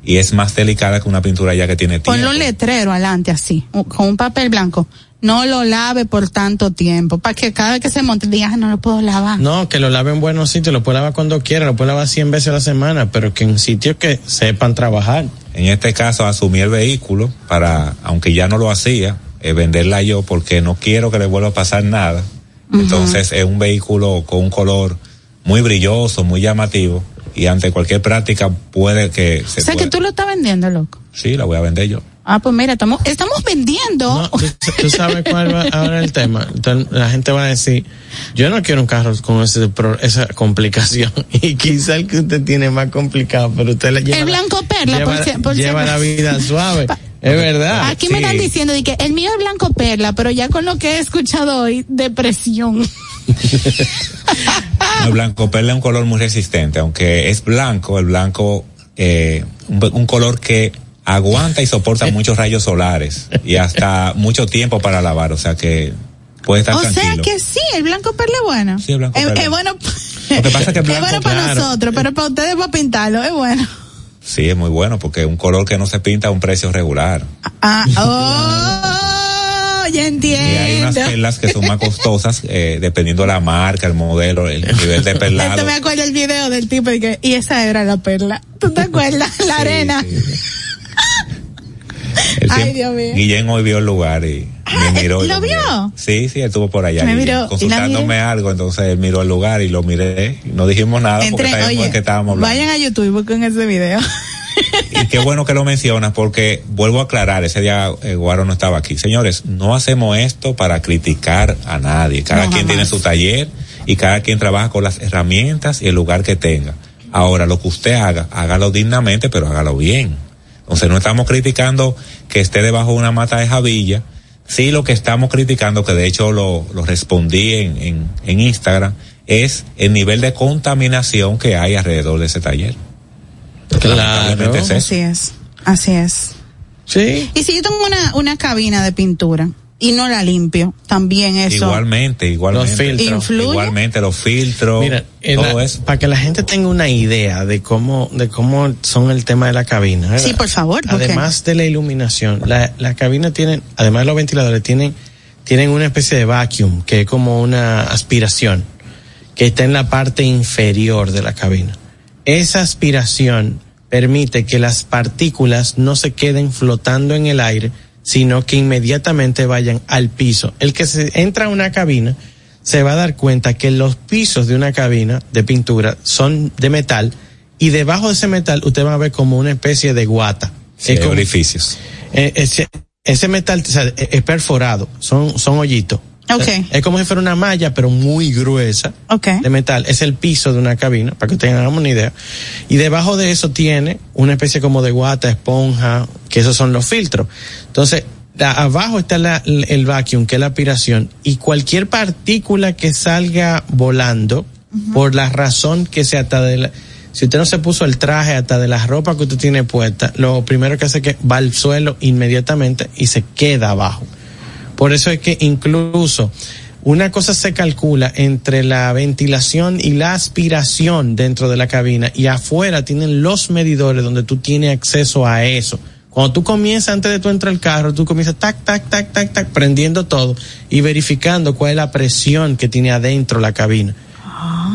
y es más delicada que una pintura ya que tiene tiempo. Ponle un letrero adelante así, con un papel blanco. No lo lave por tanto tiempo, para que cada vez que se monte diga, "Ah, no lo puedo lavar. No, que lo lave en buenos sitios, lo puede lavar cuando quiera, lo puede lavar 100 veces a la semana, pero que en sitios que sepan trabajar. En este caso asumí el vehículo para, aunque ya no lo hacía, eh, venderla yo porque no quiero que le vuelva a pasar nada. Entonces es un vehículo con un color muy brilloso, muy llamativo y ante cualquier práctica puede que se o sea que tú lo estás vendiendo, loco. Sí, la voy a vender yo. Ah, pues mira, estamos, estamos vendiendo. No, tú, tú sabes cuál va ahora el tema. Entonces, la gente va a decir, yo no quiero un carro con ese, esa complicación. Y quizá el que usted tiene más complicado, pero usted le lleva, El la- blanco perla, lleva, por si- por si lleva la vida suave. Es verdad. Aquí me están diciendo de que el mío es blanco perla, pero ya con lo que he escuchado hoy, depresión. El blanco perla es un color muy resistente, aunque es blanco, el blanco, eh, un, un color que aguanta y soporta muchos rayos solares y hasta mucho tiempo para lavar, o sea que puede estar o sea que sí, el blanco perla es bueno. Sí, el blanco es, perla. es bueno. Lo que pasa es que el es blanco, bueno para claro. nosotros, pero para ustedes para pintarlo es bueno. Sí, es muy bueno porque un color que no se pinta a un precio regular. Ah, oh, ya Y hay unas entiendo. perlas que son más costosas eh, dependiendo de la marca, el modelo, el nivel de perlado. Esto me acuerdo el video del tipo que, y esa era la perla. ¿Tú te acuerdas? La Sí, arena. sí. Ay, Dios mío. Guillén hoy vio el lugar y Ah, me miró. y ¿lo miré. vio? Sí, sí, estuvo por allá Me miró, consultándome algo, entonces él miró el lugar y lo miré. y No dijimos nada porque sabíamos oye, qué estábamos hablando. vayan a YouTube y busquen ese video. Y qué bueno que lo mencionas porque vuelvo a aclarar, ese día eh, Guaro no estaba aquí. Señores, no hacemos esto para criticar a nadie. Cada No, quien tiene su taller y cada quien trabaja con las herramientas y el lugar que tenga. Ahora, lo que usted haga, hágalo dignamente, pero hágalo bien. Entonces, no estamos criticando que esté debajo de una mata de javilla. Sí, lo que estamos criticando, que de hecho lo, lo respondí en, en, en Instagram, es el nivel de contaminación que hay alrededor de ese taller. Claro. Es. Así es, así es. Sí. Y si yo tengo una, una cabina de pintura y no la limpio, también eso. Igualmente, igualmente. Los filtros. ¿Influye? Igualmente, los filtros, Mira, todo la- eso. para que la gente tenga una idea de cómo, de cómo son el tema de la cabina. ¿verdad? Sí, por favor. Además de la iluminación, la, la cabina tienen, además de los ventiladores, tienen, tienen una especie de vacuum, que es como una aspiración, que está en la parte inferior de la cabina. Esa aspiración permite que las partículas no se queden flotando en el aire, sino que inmediatamente vayan al piso. El que se entra a una cabina se va a dar cuenta que los pisos de una cabina de pintura son de metal y debajo de ese metal usted va a ver como una especie de guata. Sí, Es hay como- orificios. eh, ese, ese metal o sea, es es perforado, son, son hoyitos. Ok. O sea, Es como si fuera una malla, pero muy gruesa Ok. de metal. Es el piso de una cabina, para que tengamos una idea. Y debajo de eso tiene una especie como de guata, esponja, que esos son los filtros. Entonces, abajo está la- el vacuum, que es la aspiración, y cualquier partícula que salga volando, por la razón que sea hasta de la, si usted no se puso el traje hasta de la ropa que usted tiene puesta, lo primero que hace es que va al suelo inmediatamente y se queda abajo. Por eso es que incluso una cosa se calcula entre la ventilación y la aspiración dentro de la cabina y afuera tienen los medidores donde tú tienes acceso a eso. Cuando tú comienzas antes de tú entrar al carro, tú comienzas tac, tac, tac, tac, tac, prendiendo todo y verificando cuál es la presión que tiene adentro la cabina.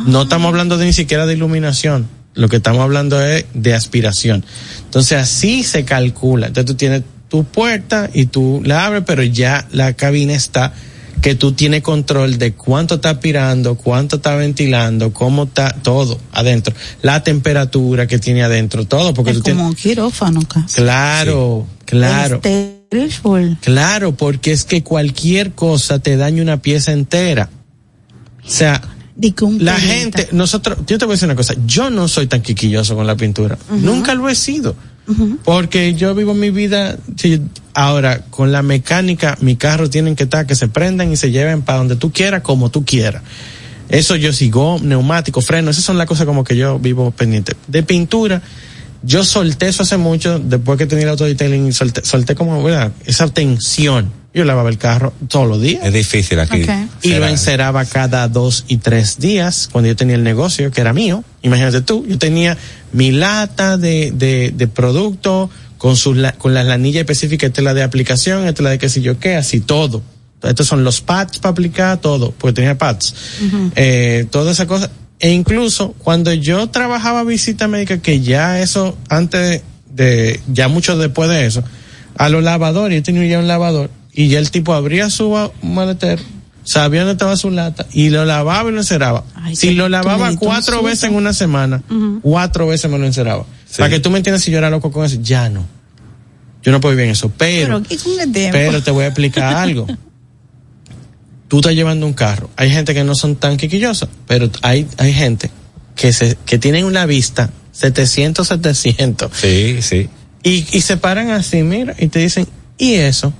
No estamos hablando de ni siquiera de iluminación. Lo que estamos hablando es de aspiración. Entonces así se calcula. Entonces tú tienes tu puerta y tú la abres, pero ya la cabina está que tú tienes control de cuánto está aspirando, cuánto está ventilando, cómo está todo adentro, la temperatura que tiene adentro, todo, porque es tú como tienes... un quirófano casi. Claro, claro. Claro, porque es que cualquier cosa te daña una pieza entera. O sea, la gente, nosotros, yo te voy a decir una cosa, yo no soy tan quiquilloso con la pintura, nunca lo he sido, porque yo vivo mi vida, si- ahora con la mecánica, mi carro tienen que estar, que se prendan y se lleven para donde tú quieras, como tú quieras. Eso yo sigo, neumático, freno, esas son las cosas como que yo vivo pendiente. De pintura, yo solté eso hace mucho, después que tenía el auto detailing, solté, solté como, ¿verdad? esa tensión. Yo lavaba el carro todos los días Es difícil aquí. Y lo enceraba cada dos y tres días cuando yo tenía el negocio que era mío. Imagínate tú, yo tenía mi lata de, de, de producto con sus la- con las lanillas específicas, esta es la de aplicación, esta es la de qué sé yo qué, así todo. Estos son los pads para aplicar todo, porque tenía pads. eh, toda esa cosa. E incluso cuando yo trabajaba visita médica, que ya eso, antes de, ya mucho después de eso, a los lavadores, yo tenía ya un lavador, y ya el tipo abría su maletero, sabía dónde estaba su lata, y lo lavaba y lo encerraba. Ay, si lo lavaba cuatro susto. veces en una semana, cuatro veces me lo encerraba. Sí. Para que tú me entiendas si yo era loco con eso, ya no. Yo no puedo vivir en eso, pero, pero te voy a explicar algo. Tú estás llevando un carro. Hay gente que no son tan quiquillosas, pero hay, hay gente que se, que tienen una vista 700, 700 Sí, sí. y, y se paran así, mira, y te dicen, ¿y eso?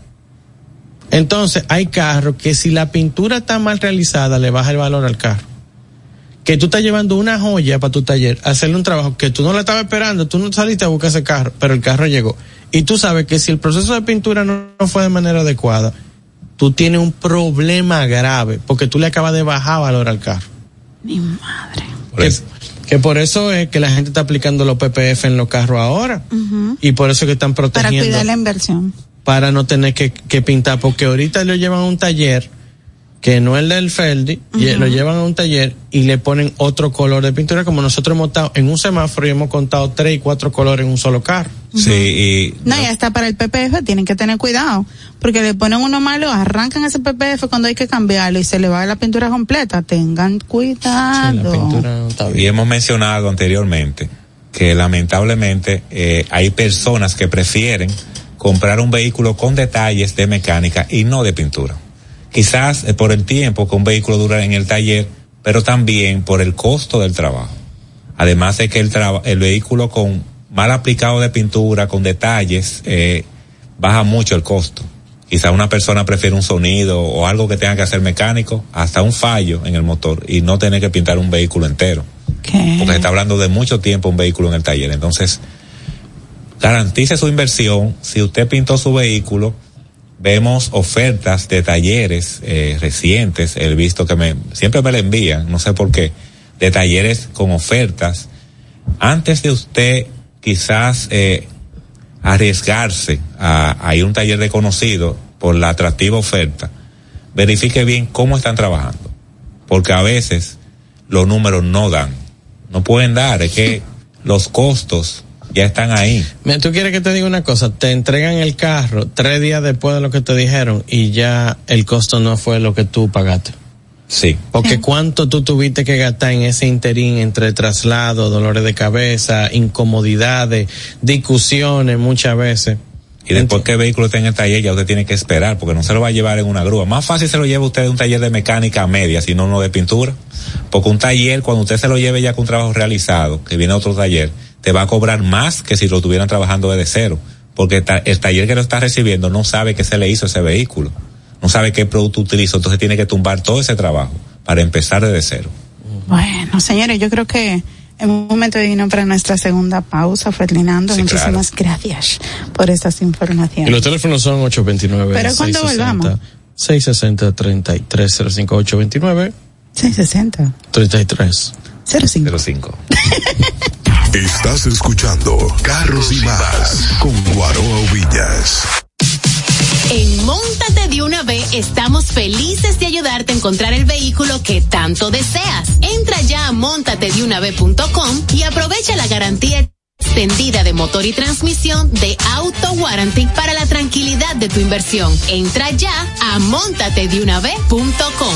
Entonces, hay carros que si la pintura está mal realizada, le baja el valor al carro. Que tú estás llevando una joya para tu taller, hacerle un trabajo que tú no la estabas esperando, tú no saliste a buscar ese carro, pero el carro llegó. Y tú sabes que si el proceso de pintura no, no fue de manera adecuada, tú tienes un problema grave, porque tú le acabas de bajar valor al carro. Mi madre. Por Que, eso. que por eso es que la gente está aplicando los PPF en los carros ahora. Y por eso que están Para protegiendo cuidar la inversión. Para no tener que, que pintar, porque ahorita lo llevan a un taller que no es el del Feldi, y lo llevan a un taller y le ponen otro color de pintura, como nosotros hemos estado en un semáforo y hemos contado tres y cuatro colores en un solo carro. Sí, y No, ya está para el PPF, tienen que tener cuidado, porque le ponen uno malo, arrancan ese PPF cuando hay que cambiarlo y se le va la pintura completa. Tengan Sí, cuidado. la pintura no está Y hemos mencionado anteriormente que lamentablemente eh, hay personas que prefieren comprar un vehículo con detalles de mecánica y no de pintura. Quizás eh, por el tiempo que un vehículo dura en el taller, pero también por el costo del trabajo. Además de que el, el vehículo con mal aplicado de pintura, con detalles, eh, baja mucho el costo. Quizá una persona prefiere un sonido o algo que tenga que hacer mecánico, hasta un fallo en el motor y no tener que pintar un vehículo entero. ¿Qué? Porque se está hablando de mucho tiempo un vehículo en el taller. Entonces, garantice su inversión. Si usted pintó su vehículo, vemos ofertas de talleres eh, recientes. He visto que me, siempre me la envían, no sé por qué, de talleres con ofertas. Antes de usted quizás eh, arriesgarse a, a ir a un taller reconocido por la atractiva oferta, verifique bien cómo están trabajando. Porque a veces los números no dan. No pueden dar, es que los costos ya están ahí. Mira, Tú quieres que te diga una cosa, te entregan el carro tres días después de lo que te dijeron y ya el costo no fue lo que tú pagaste. Sí. Porque cuánto tú tuviste que gastar en ese interín entre traslado, dolores de cabeza, incomodidades, discusiones muchas veces. Y después que el vehículo esté en el taller, ya usted tiene que esperar, porque no se lo va a llevar en una grúa. Más fácil se lo lleva usted de un taller de mecánica media, si no uno de pintura. Porque un taller, cuando usted se lo lleve ya con un trabajo realizado, que viene a otro taller, te va a cobrar más que si lo estuvieran trabajando desde cero. Porque el taller que lo está recibiendo no sabe qué se le hizo a ese vehículo. No sabe qué producto utilizó, entonces tiene que tumbar todo ese trabajo para empezar desde cero. Bueno, señores, yo creo que es un momento divino para nuestra segunda pausa. Ferdinando, Sí, muchísimas gracias por estas Y informaciones. los teléfonos son 829 Pero cuando 660 volvamos. 660 3305 829 660 33 05. 05. Estás escuchando Carros y más con Guaroa Villas. En Montate de una vez estamos felices de ayudarte a encontrar el vehículo que tanto deseas. Entra ya a montatedunave.com y aprovecha la garantía extendida de motor y transmisión de Auto Warranty para la tranquilidad de tu inversión. Entra ya a montatedunave.com.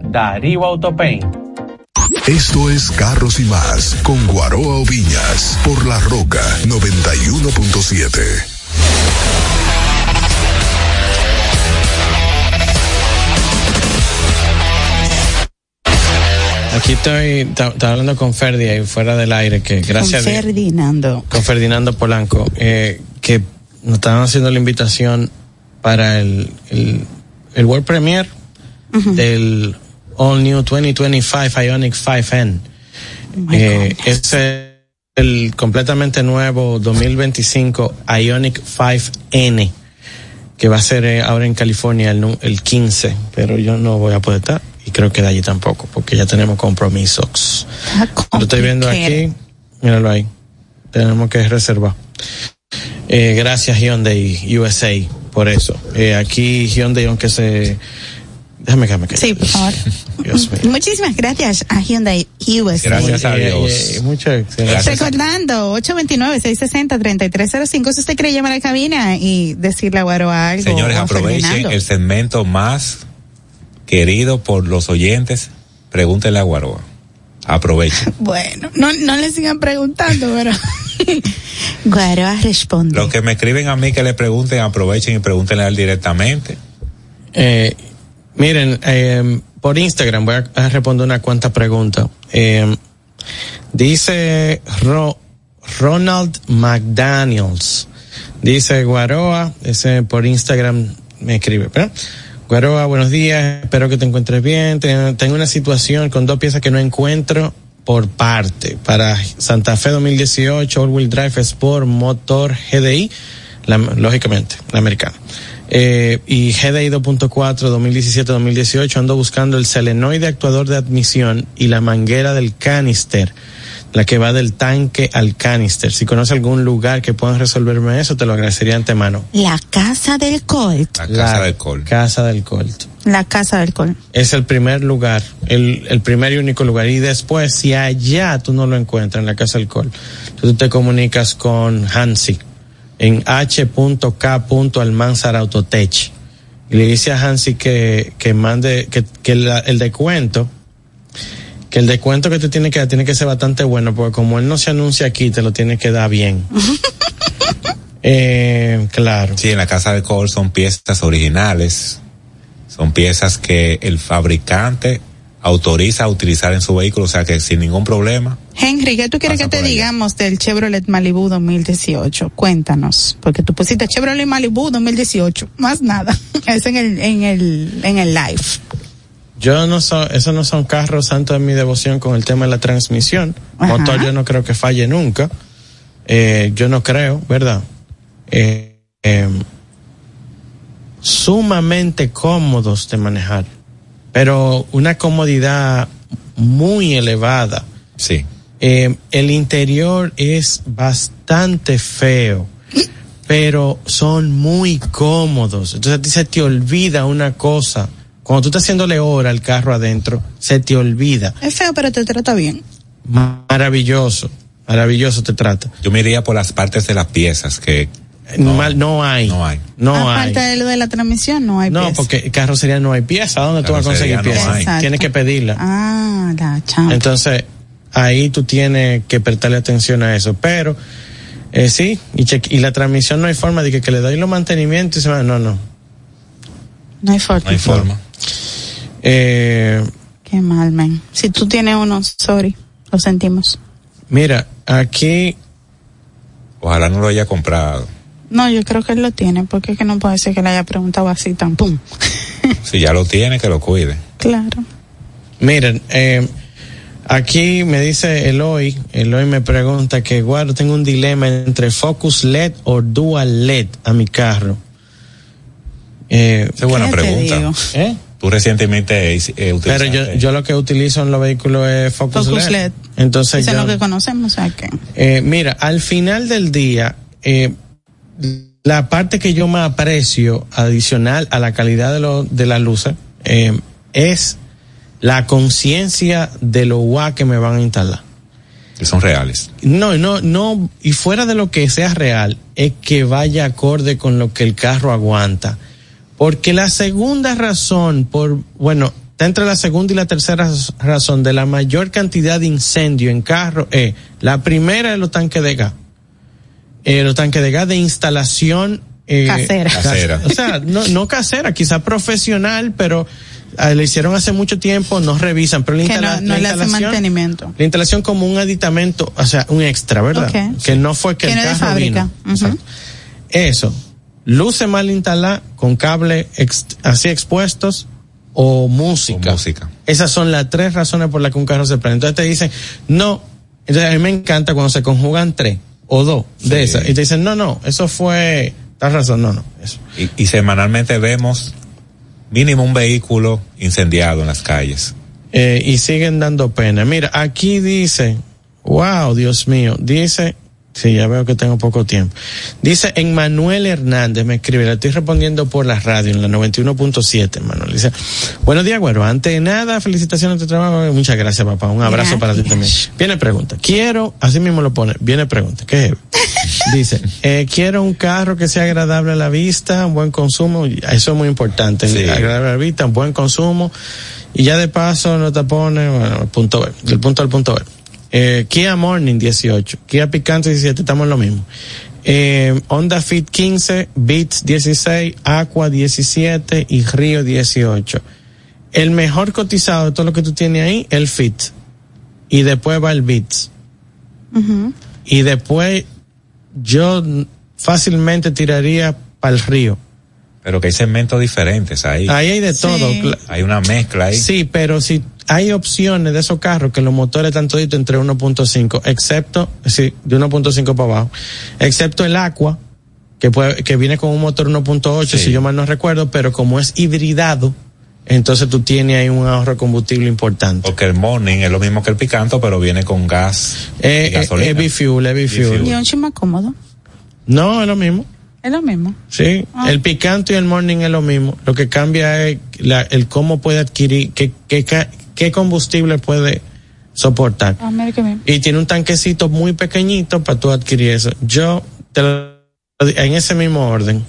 Darío Autopaint. Esto es Carros y más con Guaroa Oviñas por La Roca 91.7. Aquí estoy, estaba hablando con Ferdi ahí fuera del aire, que gracias con Ferdinando. con Ferdinando Polanco, eh, que nos estaban haciendo la invitación para el, el, el World Premiere uh -huh. del All New 2025 Ionic 5N. Oh eh, es el completamente nuevo 2025 Ionic 5N que va a ser eh, ahora en California el, el 15, pero yo no voy a poder estar y creo que de allí tampoco, porque ya tenemos compromisos. Lo estoy viendo aquí, míralo ahí. Tenemos que reservar. Eh, gracias Hyundai USA por eso. Eh, aquí Hyundai, aunque se Déjame que me quede. Sí, por favor. Dios mío. Muchísimas gracias a Hyundai USA. Gracias a Dios. Eh, eh, muchas gracias. Recordando, 829-660-3305, si usted quiere llamar a la cabina y decirle a Guaro algo. Señores, aprovechen el segmento más querido por los oyentes. Pregúntele a Guaroa. Aprovechen. Bueno, no, no le sigan preguntando, pero Guaroa responde. Los que me escriben a mí que le pregunten, aprovechen y pregúntenle a él directamente. Eh, Miren, eh, por Instagram voy a, responder una cuanta pregunta. Eh, dice Ro, Ronald McDaniels, dice Guaroa, ese por Instagram me escribe, ¿verdad? Guaroa, buenos días, espero que te encuentres bien. Tengo una situación con dos piezas que no encuentro por parte para Santa Fe 2018, All Wheel Drive Sport, motor GDI, lógicamente, la americana. Eh, y GDI 2.4 2017-2018 ando buscando el selenoide actuador de admisión y la manguera del canister, la que va del tanque al canister. Si conoce algún lugar que puedan resolverme eso, te lo agradecería antemano. La casa del Colt. La casa la del Colt. Casa del Colt. La casa del Colt. Es el primer lugar, el, el primer y único lugar. Y después, si allá tú no lo encuentras en la casa del Colt, tú te comunicas con Hansi en h.k.almanzar autotech y le dice a Hansi que, que mande, que, que la, el descuento, que el descuento que te tiene que dar tiene que ser bastante bueno, porque como él no se anuncia aquí, te lo tiene que dar bien. eh, claro. Sí, en la casa de Cole son piezas originales, son piezas que el fabricante autoriza a utilizar en su vehículo, o sea que sin ningún problema. Henry, ¿qué tú quieres que te digamos del Chevrolet Malibu 2018? Cuéntanos, porque tú pusiste Chevrolet Malibu 2018, más nada, es en el, en el, en el live. Yo no soy, esos no son carros santos de mi devoción con el tema de la transmisión. Ajá. Motor yo no creo que falle nunca. Eh, yo no creo, ¿verdad? Eh, eh, sumamente cómodos de manejar pero una comodidad muy elevada. Sí. Eh, el interior es bastante feo, pero son muy cómodos. Entonces a ti se te olvida una cosa. Cuando tú estás haciéndole hora al carro adentro, se te olvida. Es feo, pero te trata bien. maravilloso, maravilloso te trata. Yo me iría por las partes de las piezas que no, Mal, no hay. No hay. No Aparte hay. de lo de la transmisión, no hay No, pieza. porque carrocería no hay pieza. ¿Dónde tú vas a conseguir no pieza? hay. Tienes que pedirla. Ah, la chamba. Entonces, ahí tú tienes que prestarle atención a eso. Pero, eh, sí, y, la transmisión no hay forma de que, que le doy los mantenimientos y se va. No, no. no hay forma. no hay forma. Eh, Qué mal, man. Si tú tienes uno, sorry, lo sentimos. mira, aquí, Ojalá no lo haya comprado. No, yo creo que él lo tiene, porque es que no puede ser que le haya preguntado así tan pum. Si ya lo tiene, que lo cuide. claro. miren, eh, aquí me dice Eloy, Eloy me pregunta que, guardo, tengo un dilema entre Focus LED o Dual LED a mi carro. Eh, es buena ¿Qué te pregunta. ¿eh? Tú recientemente eh, Pero yo, yo lo que utilizo en los vehículos es Focus, Focus LED. LED. Entonces, Eso es lo que conocemos, o sea que. Eh, mira, al final del día, eh, la parte que yo más aprecio adicional a la calidad de, lo, de las luces eh, es la conciencia de lo guay que me van a instalar. que son reales. No, no, no, y fuera de lo que sea real, es que vaya acorde con lo que el carro aguanta. Porque la segunda razón, por, bueno, está entre la segunda y la tercera raz- razón de la mayor cantidad de incendio en carro, eh, la primera es los tanques de gas. Eh, los tanques de gas de instalación eh, Casera. cas- Casera. O sea, no, no casera, quizá profesional, pero ah, le hicieron hace mucho tiempo, no revisan, pero la, Que instala- no, no la le hace instalación- mantenimiento. la instalación como un aditamento, o sea, un extra, ¿verdad? Ok. Que no fue que Que el no carro fábrica. vino. Eso. Luce mal instalada con cable ex- así expuestos o música. O música. Esas son las tres razones por las que un carro se prende. Entonces te dicen, no. Entonces a mí me encanta cuando se conjugan tres o dos de esas. Y te dicen, no, no, eso fue tal razón. No, no, eso. Y, y semanalmente vemos mínimo un vehículo incendiado en las calles. Eh, y siguen dando pena. Mira, aquí dice, wow, Dios mío, dice, sí, ya veo que tengo poco tiempo. Dice Emmanuel Hernández, me escribe, le estoy respondiendo por la radio en la 91.7, Manuel. Dice, buenos días, güero. Ante nada, felicitaciones de tu trabajo. Muchas gracias, papá. Un abrazo para ti también. Viene pregunta. Quiero, así mismo lo pone, viene pregunta. ¿Qué es? Dice, eh, quiero un carro que sea agradable a la vista, un buen consumo. Eso es muy importante. Sí. Agradable a la vista, un buen consumo. Y ya de paso, no te pone, bueno, punto B, del punto al punto B. Eh, Kia Morning 18, Kia Picanto 17, estamos en lo mismo. Eh, Honda Fit 15, Beats 16, Aqua 17 y Río 18. El mejor cotizado de todo lo que tú tienes ahí, el Fit. Y después va el Beats. Y después yo fácilmente tiraría para el Río. Pero que hay segmentos diferentes ahí. Ahí hay de Sí. todo. Hay una mezcla ahí. Sí, pero si hay opciones de esos carros que los motores están toditos entre 1.5, excepto, sí, de 1.5 para abajo, excepto el Aqua, que puede, que viene con un motor 1.8, Sí. si yo mal no recuerdo, pero como es hibridado, entonces tú tienes ahí un ahorro de combustible importante. Porque el morning es lo mismo que el picanto, pero viene con gas Eh, y gasolina. eh, heavy fuel, heavy fuel. Y un chin más cómodo. No, es lo mismo. Es lo mismo. Sí, Ah. el picante y el morning es lo mismo. Lo que cambia es la- el cómo puede adquirir, qué, qué, qué combustible puede soportar. Y tiene un tanquecito muy pequeñito para tú adquirir eso. Yo, te lo, en ese mismo orden.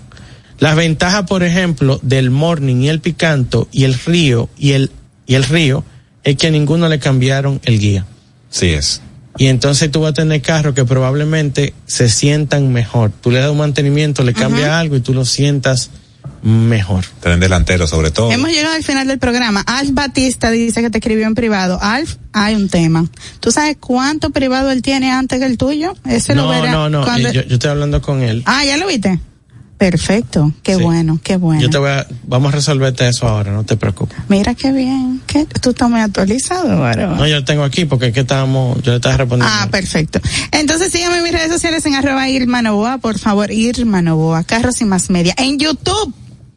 Las ventajas, por ejemplo, del morning y el picanto y el río y el, y el río es que a ninguno le cambiaron el guía. Sí es. Y entonces tú vas a tener carros que probablemente se sientan mejor. Tú le das un mantenimiento, le cambias algo y tú lo sientas mejor. Tren delantero sobre todo. Hemos llegado al final del programa. Alf Batista dice que te escribió en privado. Alf, hay un tema. ¿Tú sabes cuánto privado él tiene antes que el tuyo? Ese lo No, verá no, no. cuando- Yo, yo estoy hablando con él. Ah, ¿ya lo viste? Perfecto. Qué Sí. bueno, qué bueno. Yo te voy a, vamos a resolverte eso ahora, no te preocupes. Mira qué bien. ¿Qué? Tú estás muy actualizado, varón. No, yo lo tengo aquí porque es que estábamos, yo le estaba respondiendo. Ah, perfecto. Entonces síganme en mis redes sociales en arroba Irma Novoa, por favor, Irma Novoa, Carros y Más Media. En YouTube,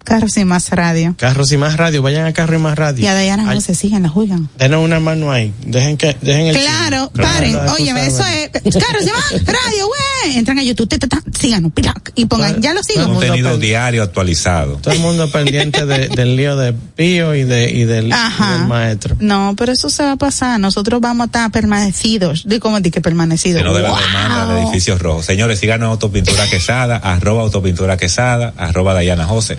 Carros y más radio. Carros y más radio, vayan a Carros y más radio. Y a Dayana no se sigan, la juegan. Denos una mano ahí, dejen que, dejen el Claro, paren, oye, eso es, Carros y más radio, güey. Entran a YouTube, te, síganos, y pongan, ya lo sigo. Contenido diario actualizado. Todo el mundo pendiente del lío de Pío y, de, y del, maestro. No, pero eso se va a pasar. Nosotros vamos a estar permanecidos. ¿De cómo di que permanecidos? no de la demanda de edificios rojos. Señores, síganos Autopintura Quesada, arroba Autopintura Quesada, arroba Dayana José.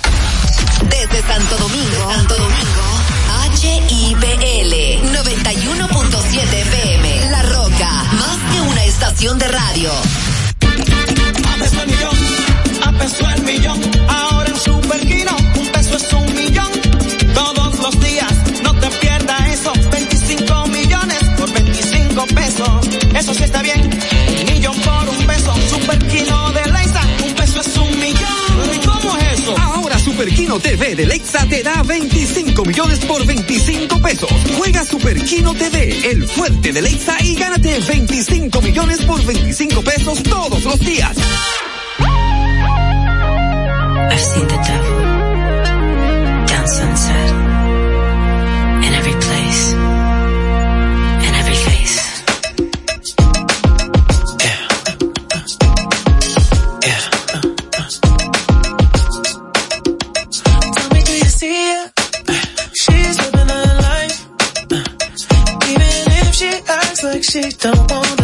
Desde Santo Domingo, Santo Domingo, HIPL 91.7 FM. La Roca, más que una estación de radio. A peso el millón, a peso el millón. Ahora en Superquino, un peso es un millón. Todos los días, no te pierdas eso. 25 millones por 25 pesos. Eso sí está bien. Millón por un peso. Superquino de Superquino TV de Lexa te da 25 millones por 25 pesos. Juega Superquino TV, el fuerte de Lexa y gánate 25 millones por 25 pesos todos los días. I've seen she don't want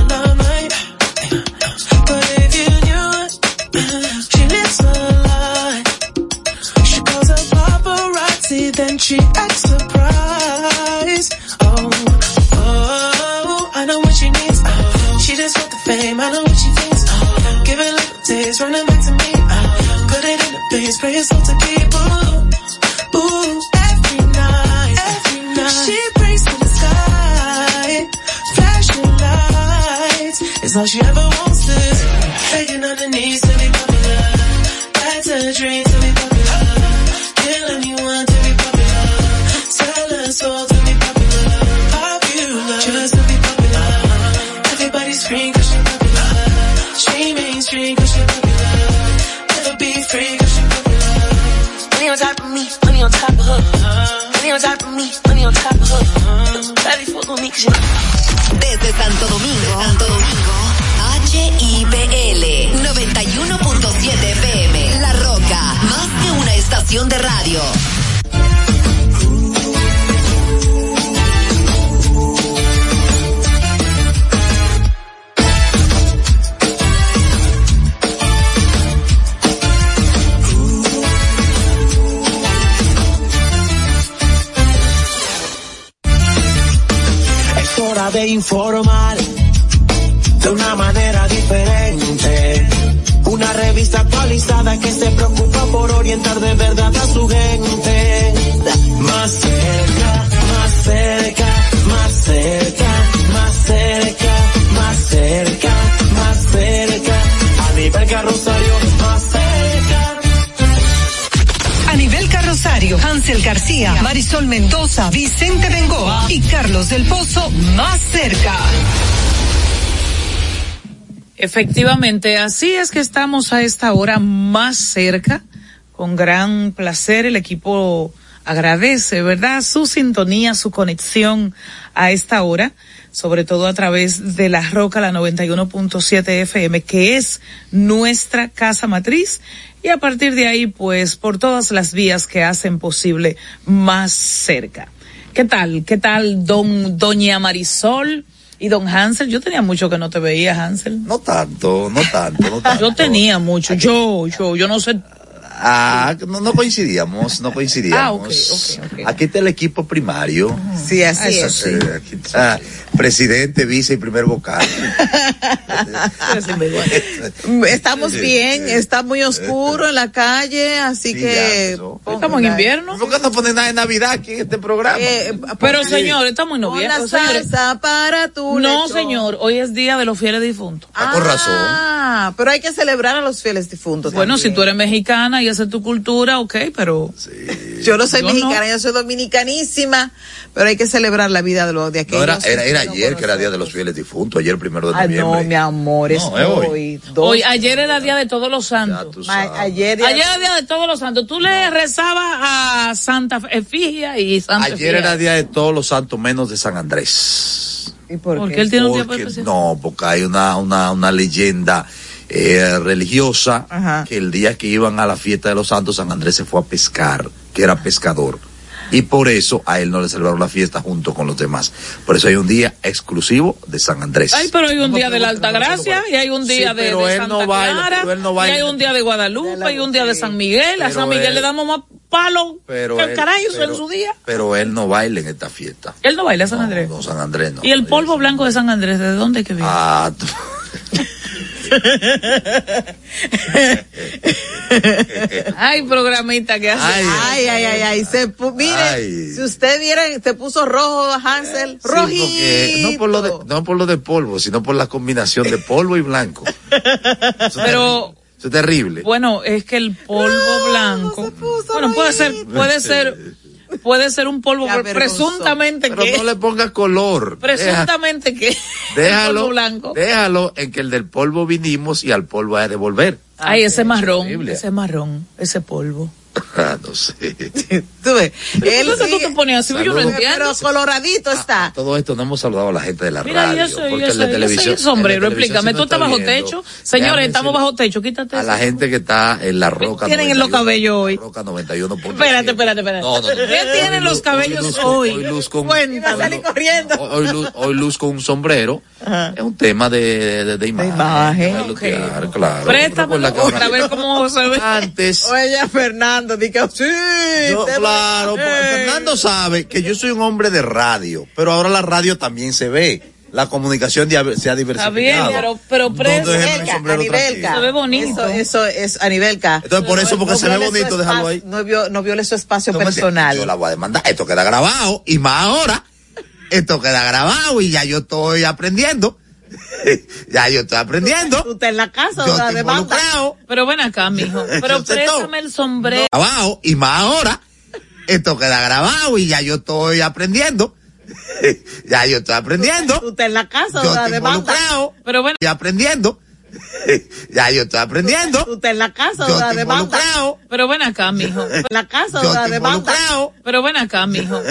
Hansel García, Marisol Mendoza, Vicente Bengoa y Carlos del Pozo más cerca. Efectivamente, así es que estamos a esta hora más cerca. Con gran placer el equipo agradece, ¿verdad? Su sintonía, su conexión a esta hora, sobre todo a través de la Roca, la 91.7 FM, que es nuestra casa matriz. Y a partir de ahí, pues, por todas las vías que hacen posible más cerca. ¿Qué tal? ¿Qué tal, don, doña Marisol? Y don Hansel, yo tenía mucho que no te veía, Hansel. No tanto, no tanto, no tanto. Yo tenía mucho, yo, yo, yo no sé. Ah, no, no coincidíamos, no coincidíamos. Ah, ok, ok, ok. Aquí está el equipo primario. Sí, así es. Sí, aquí está presidente, vice y primer vocal. Estamos Sí, bien, está muy oscuro en la calle, así que... Estamos en invierno. ¿Por qué no ponen nada de Navidad aquí en este programa? Pero Sí. señor, estamos en noviembre. la señores. salsa para tu No, señor, hoy es día de los fieles difuntos. Ah, con razón. Ah, pero hay que celebrar a los fieles difuntos. Bueno, si tú eres mexicana y esa es tu cultura, ok, pero... Yo no soy Yo no. mexicana, yo soy dominicanísima, pero hay que celebrar la vida de los de No, aquellos. era, era, era ayer que era Día de los Fieles Difuntos, ayer primero de Ah, no, noviembre. mi amor, es No, es hoy. hoy. dos- Hoy, ayer era día de todos los santos. Ayer, Ayer era día de todos los santos. Tú le rezabas a Santa Efigia y Santa Ayer Efigia. era Día de todos los santos menos de San Andrés. ¿Y por Porque él tiene un día Porque- especial. No, porque hay una, una, una leyenda eh, religiosa Ajá. que el día que iban a la fiesta de los santos, San Andrés se fue a pescar, que era pescador. Y por eso a él no le celebraron la fiesta junto con los demás. Por eso hay un día exclusivo de San Andrés. Ay, pero hay un día de la Alta Gracia y hay un día Sí, de, pero de él Santa no baila, Clara pero él no y hay un día de Guadalupe y un día de San Miguel. A San Miguel él- le damos más palo Pero que el carajo pero- en su día. Pero él no baila en esta fiesta. Él no baila San Andrés. No, San Andrés no. y el polvo blanco de San Andrés, ¿de dónde que viene? Ah, tú- Ay, programita que hace. Ay, ay, ay, ay. Se mire, si usted viera, se puso rojo Hansel, Sí, rojito. no por lo de, no por lo de polvo, sino por la combinación de polvo y blanco. Eso Pero. Eso es terrible. bueno, es que el polvo blanco. Bueno, puede ser, puede ser, puede ser un polvo presuntamente Pero que no le ponga color. Deja- presuntamente que déjalo, polvo blanco. déjalo en que el del polvo vinimos y al polvo hay de devolver. Ay, ese marrón, horrible. ese marrón, ese polvo. Ah, no sé. Tú ves, él ¿Por qué tú te pones así? Yo no entiendo. pero coloradito está. Todo esto no hemos saludado a la gente de la Mira, radio. yo soy, porque yo el soy, de yo televisión. soy el sombrero, el de televisión explícame, sí tú estás está bajo techo. Déjame Señores, estamos decirle bajo techo, quítate A eso. la gente que está en la roca. tienen en los 91, cabellos hoy? Roca 91. Espérate, espérate, espérate. No, no, no. ¿Qué tienen los cabellos hoy? Hoy luz con, Cuenta, hoy, salí corriendo. hoy, luz, hoy luz con un sombrero. Es un tema de, de, de imagen. imagen, luquear, claro. Ahora- para ver cómo se ve. Antes. Oye, Fernando, que sí. Yo, claro, pues, Eh. Fernando sabe que yo soy un hombre de radio, pero ahora la radio también se ve. La comunicación se ha Está diversificado. bien, pero, pero No preso. dejes mi sombrero a nivel tranquilo. K. Se ve bonito. Eso, eso es a nivel K. Entonces, por eso, porque se ve bonito, déjalo ahí. No, vio- no viole su espacio No personal. Yo la voy a demandar. Esto queda grabado y más ahora. Esto queda grabado y ya yo estoy aprendiendo. ya yo estoy aprendiendo. Tú estás en la casa Yo estoy demanda. involucrado. Pero ven acá, mijo. Pero préstame el sombrero. Grabado y más ahora. Esto queda grabado y ya yo estoy aprendiendo. ya yo estoy aprendiendo. Tú estás en la casa Yo estoy demanda. involucrado. Pero bueno, y aprendiendo. ya yo estoy aprendiendo. Tú estás en la casa Yo estoy demanda. involucrado. Pero ven acá, mijo. La casa Yo de la estoy demanda. involucrado. Pero ven acá, mijo.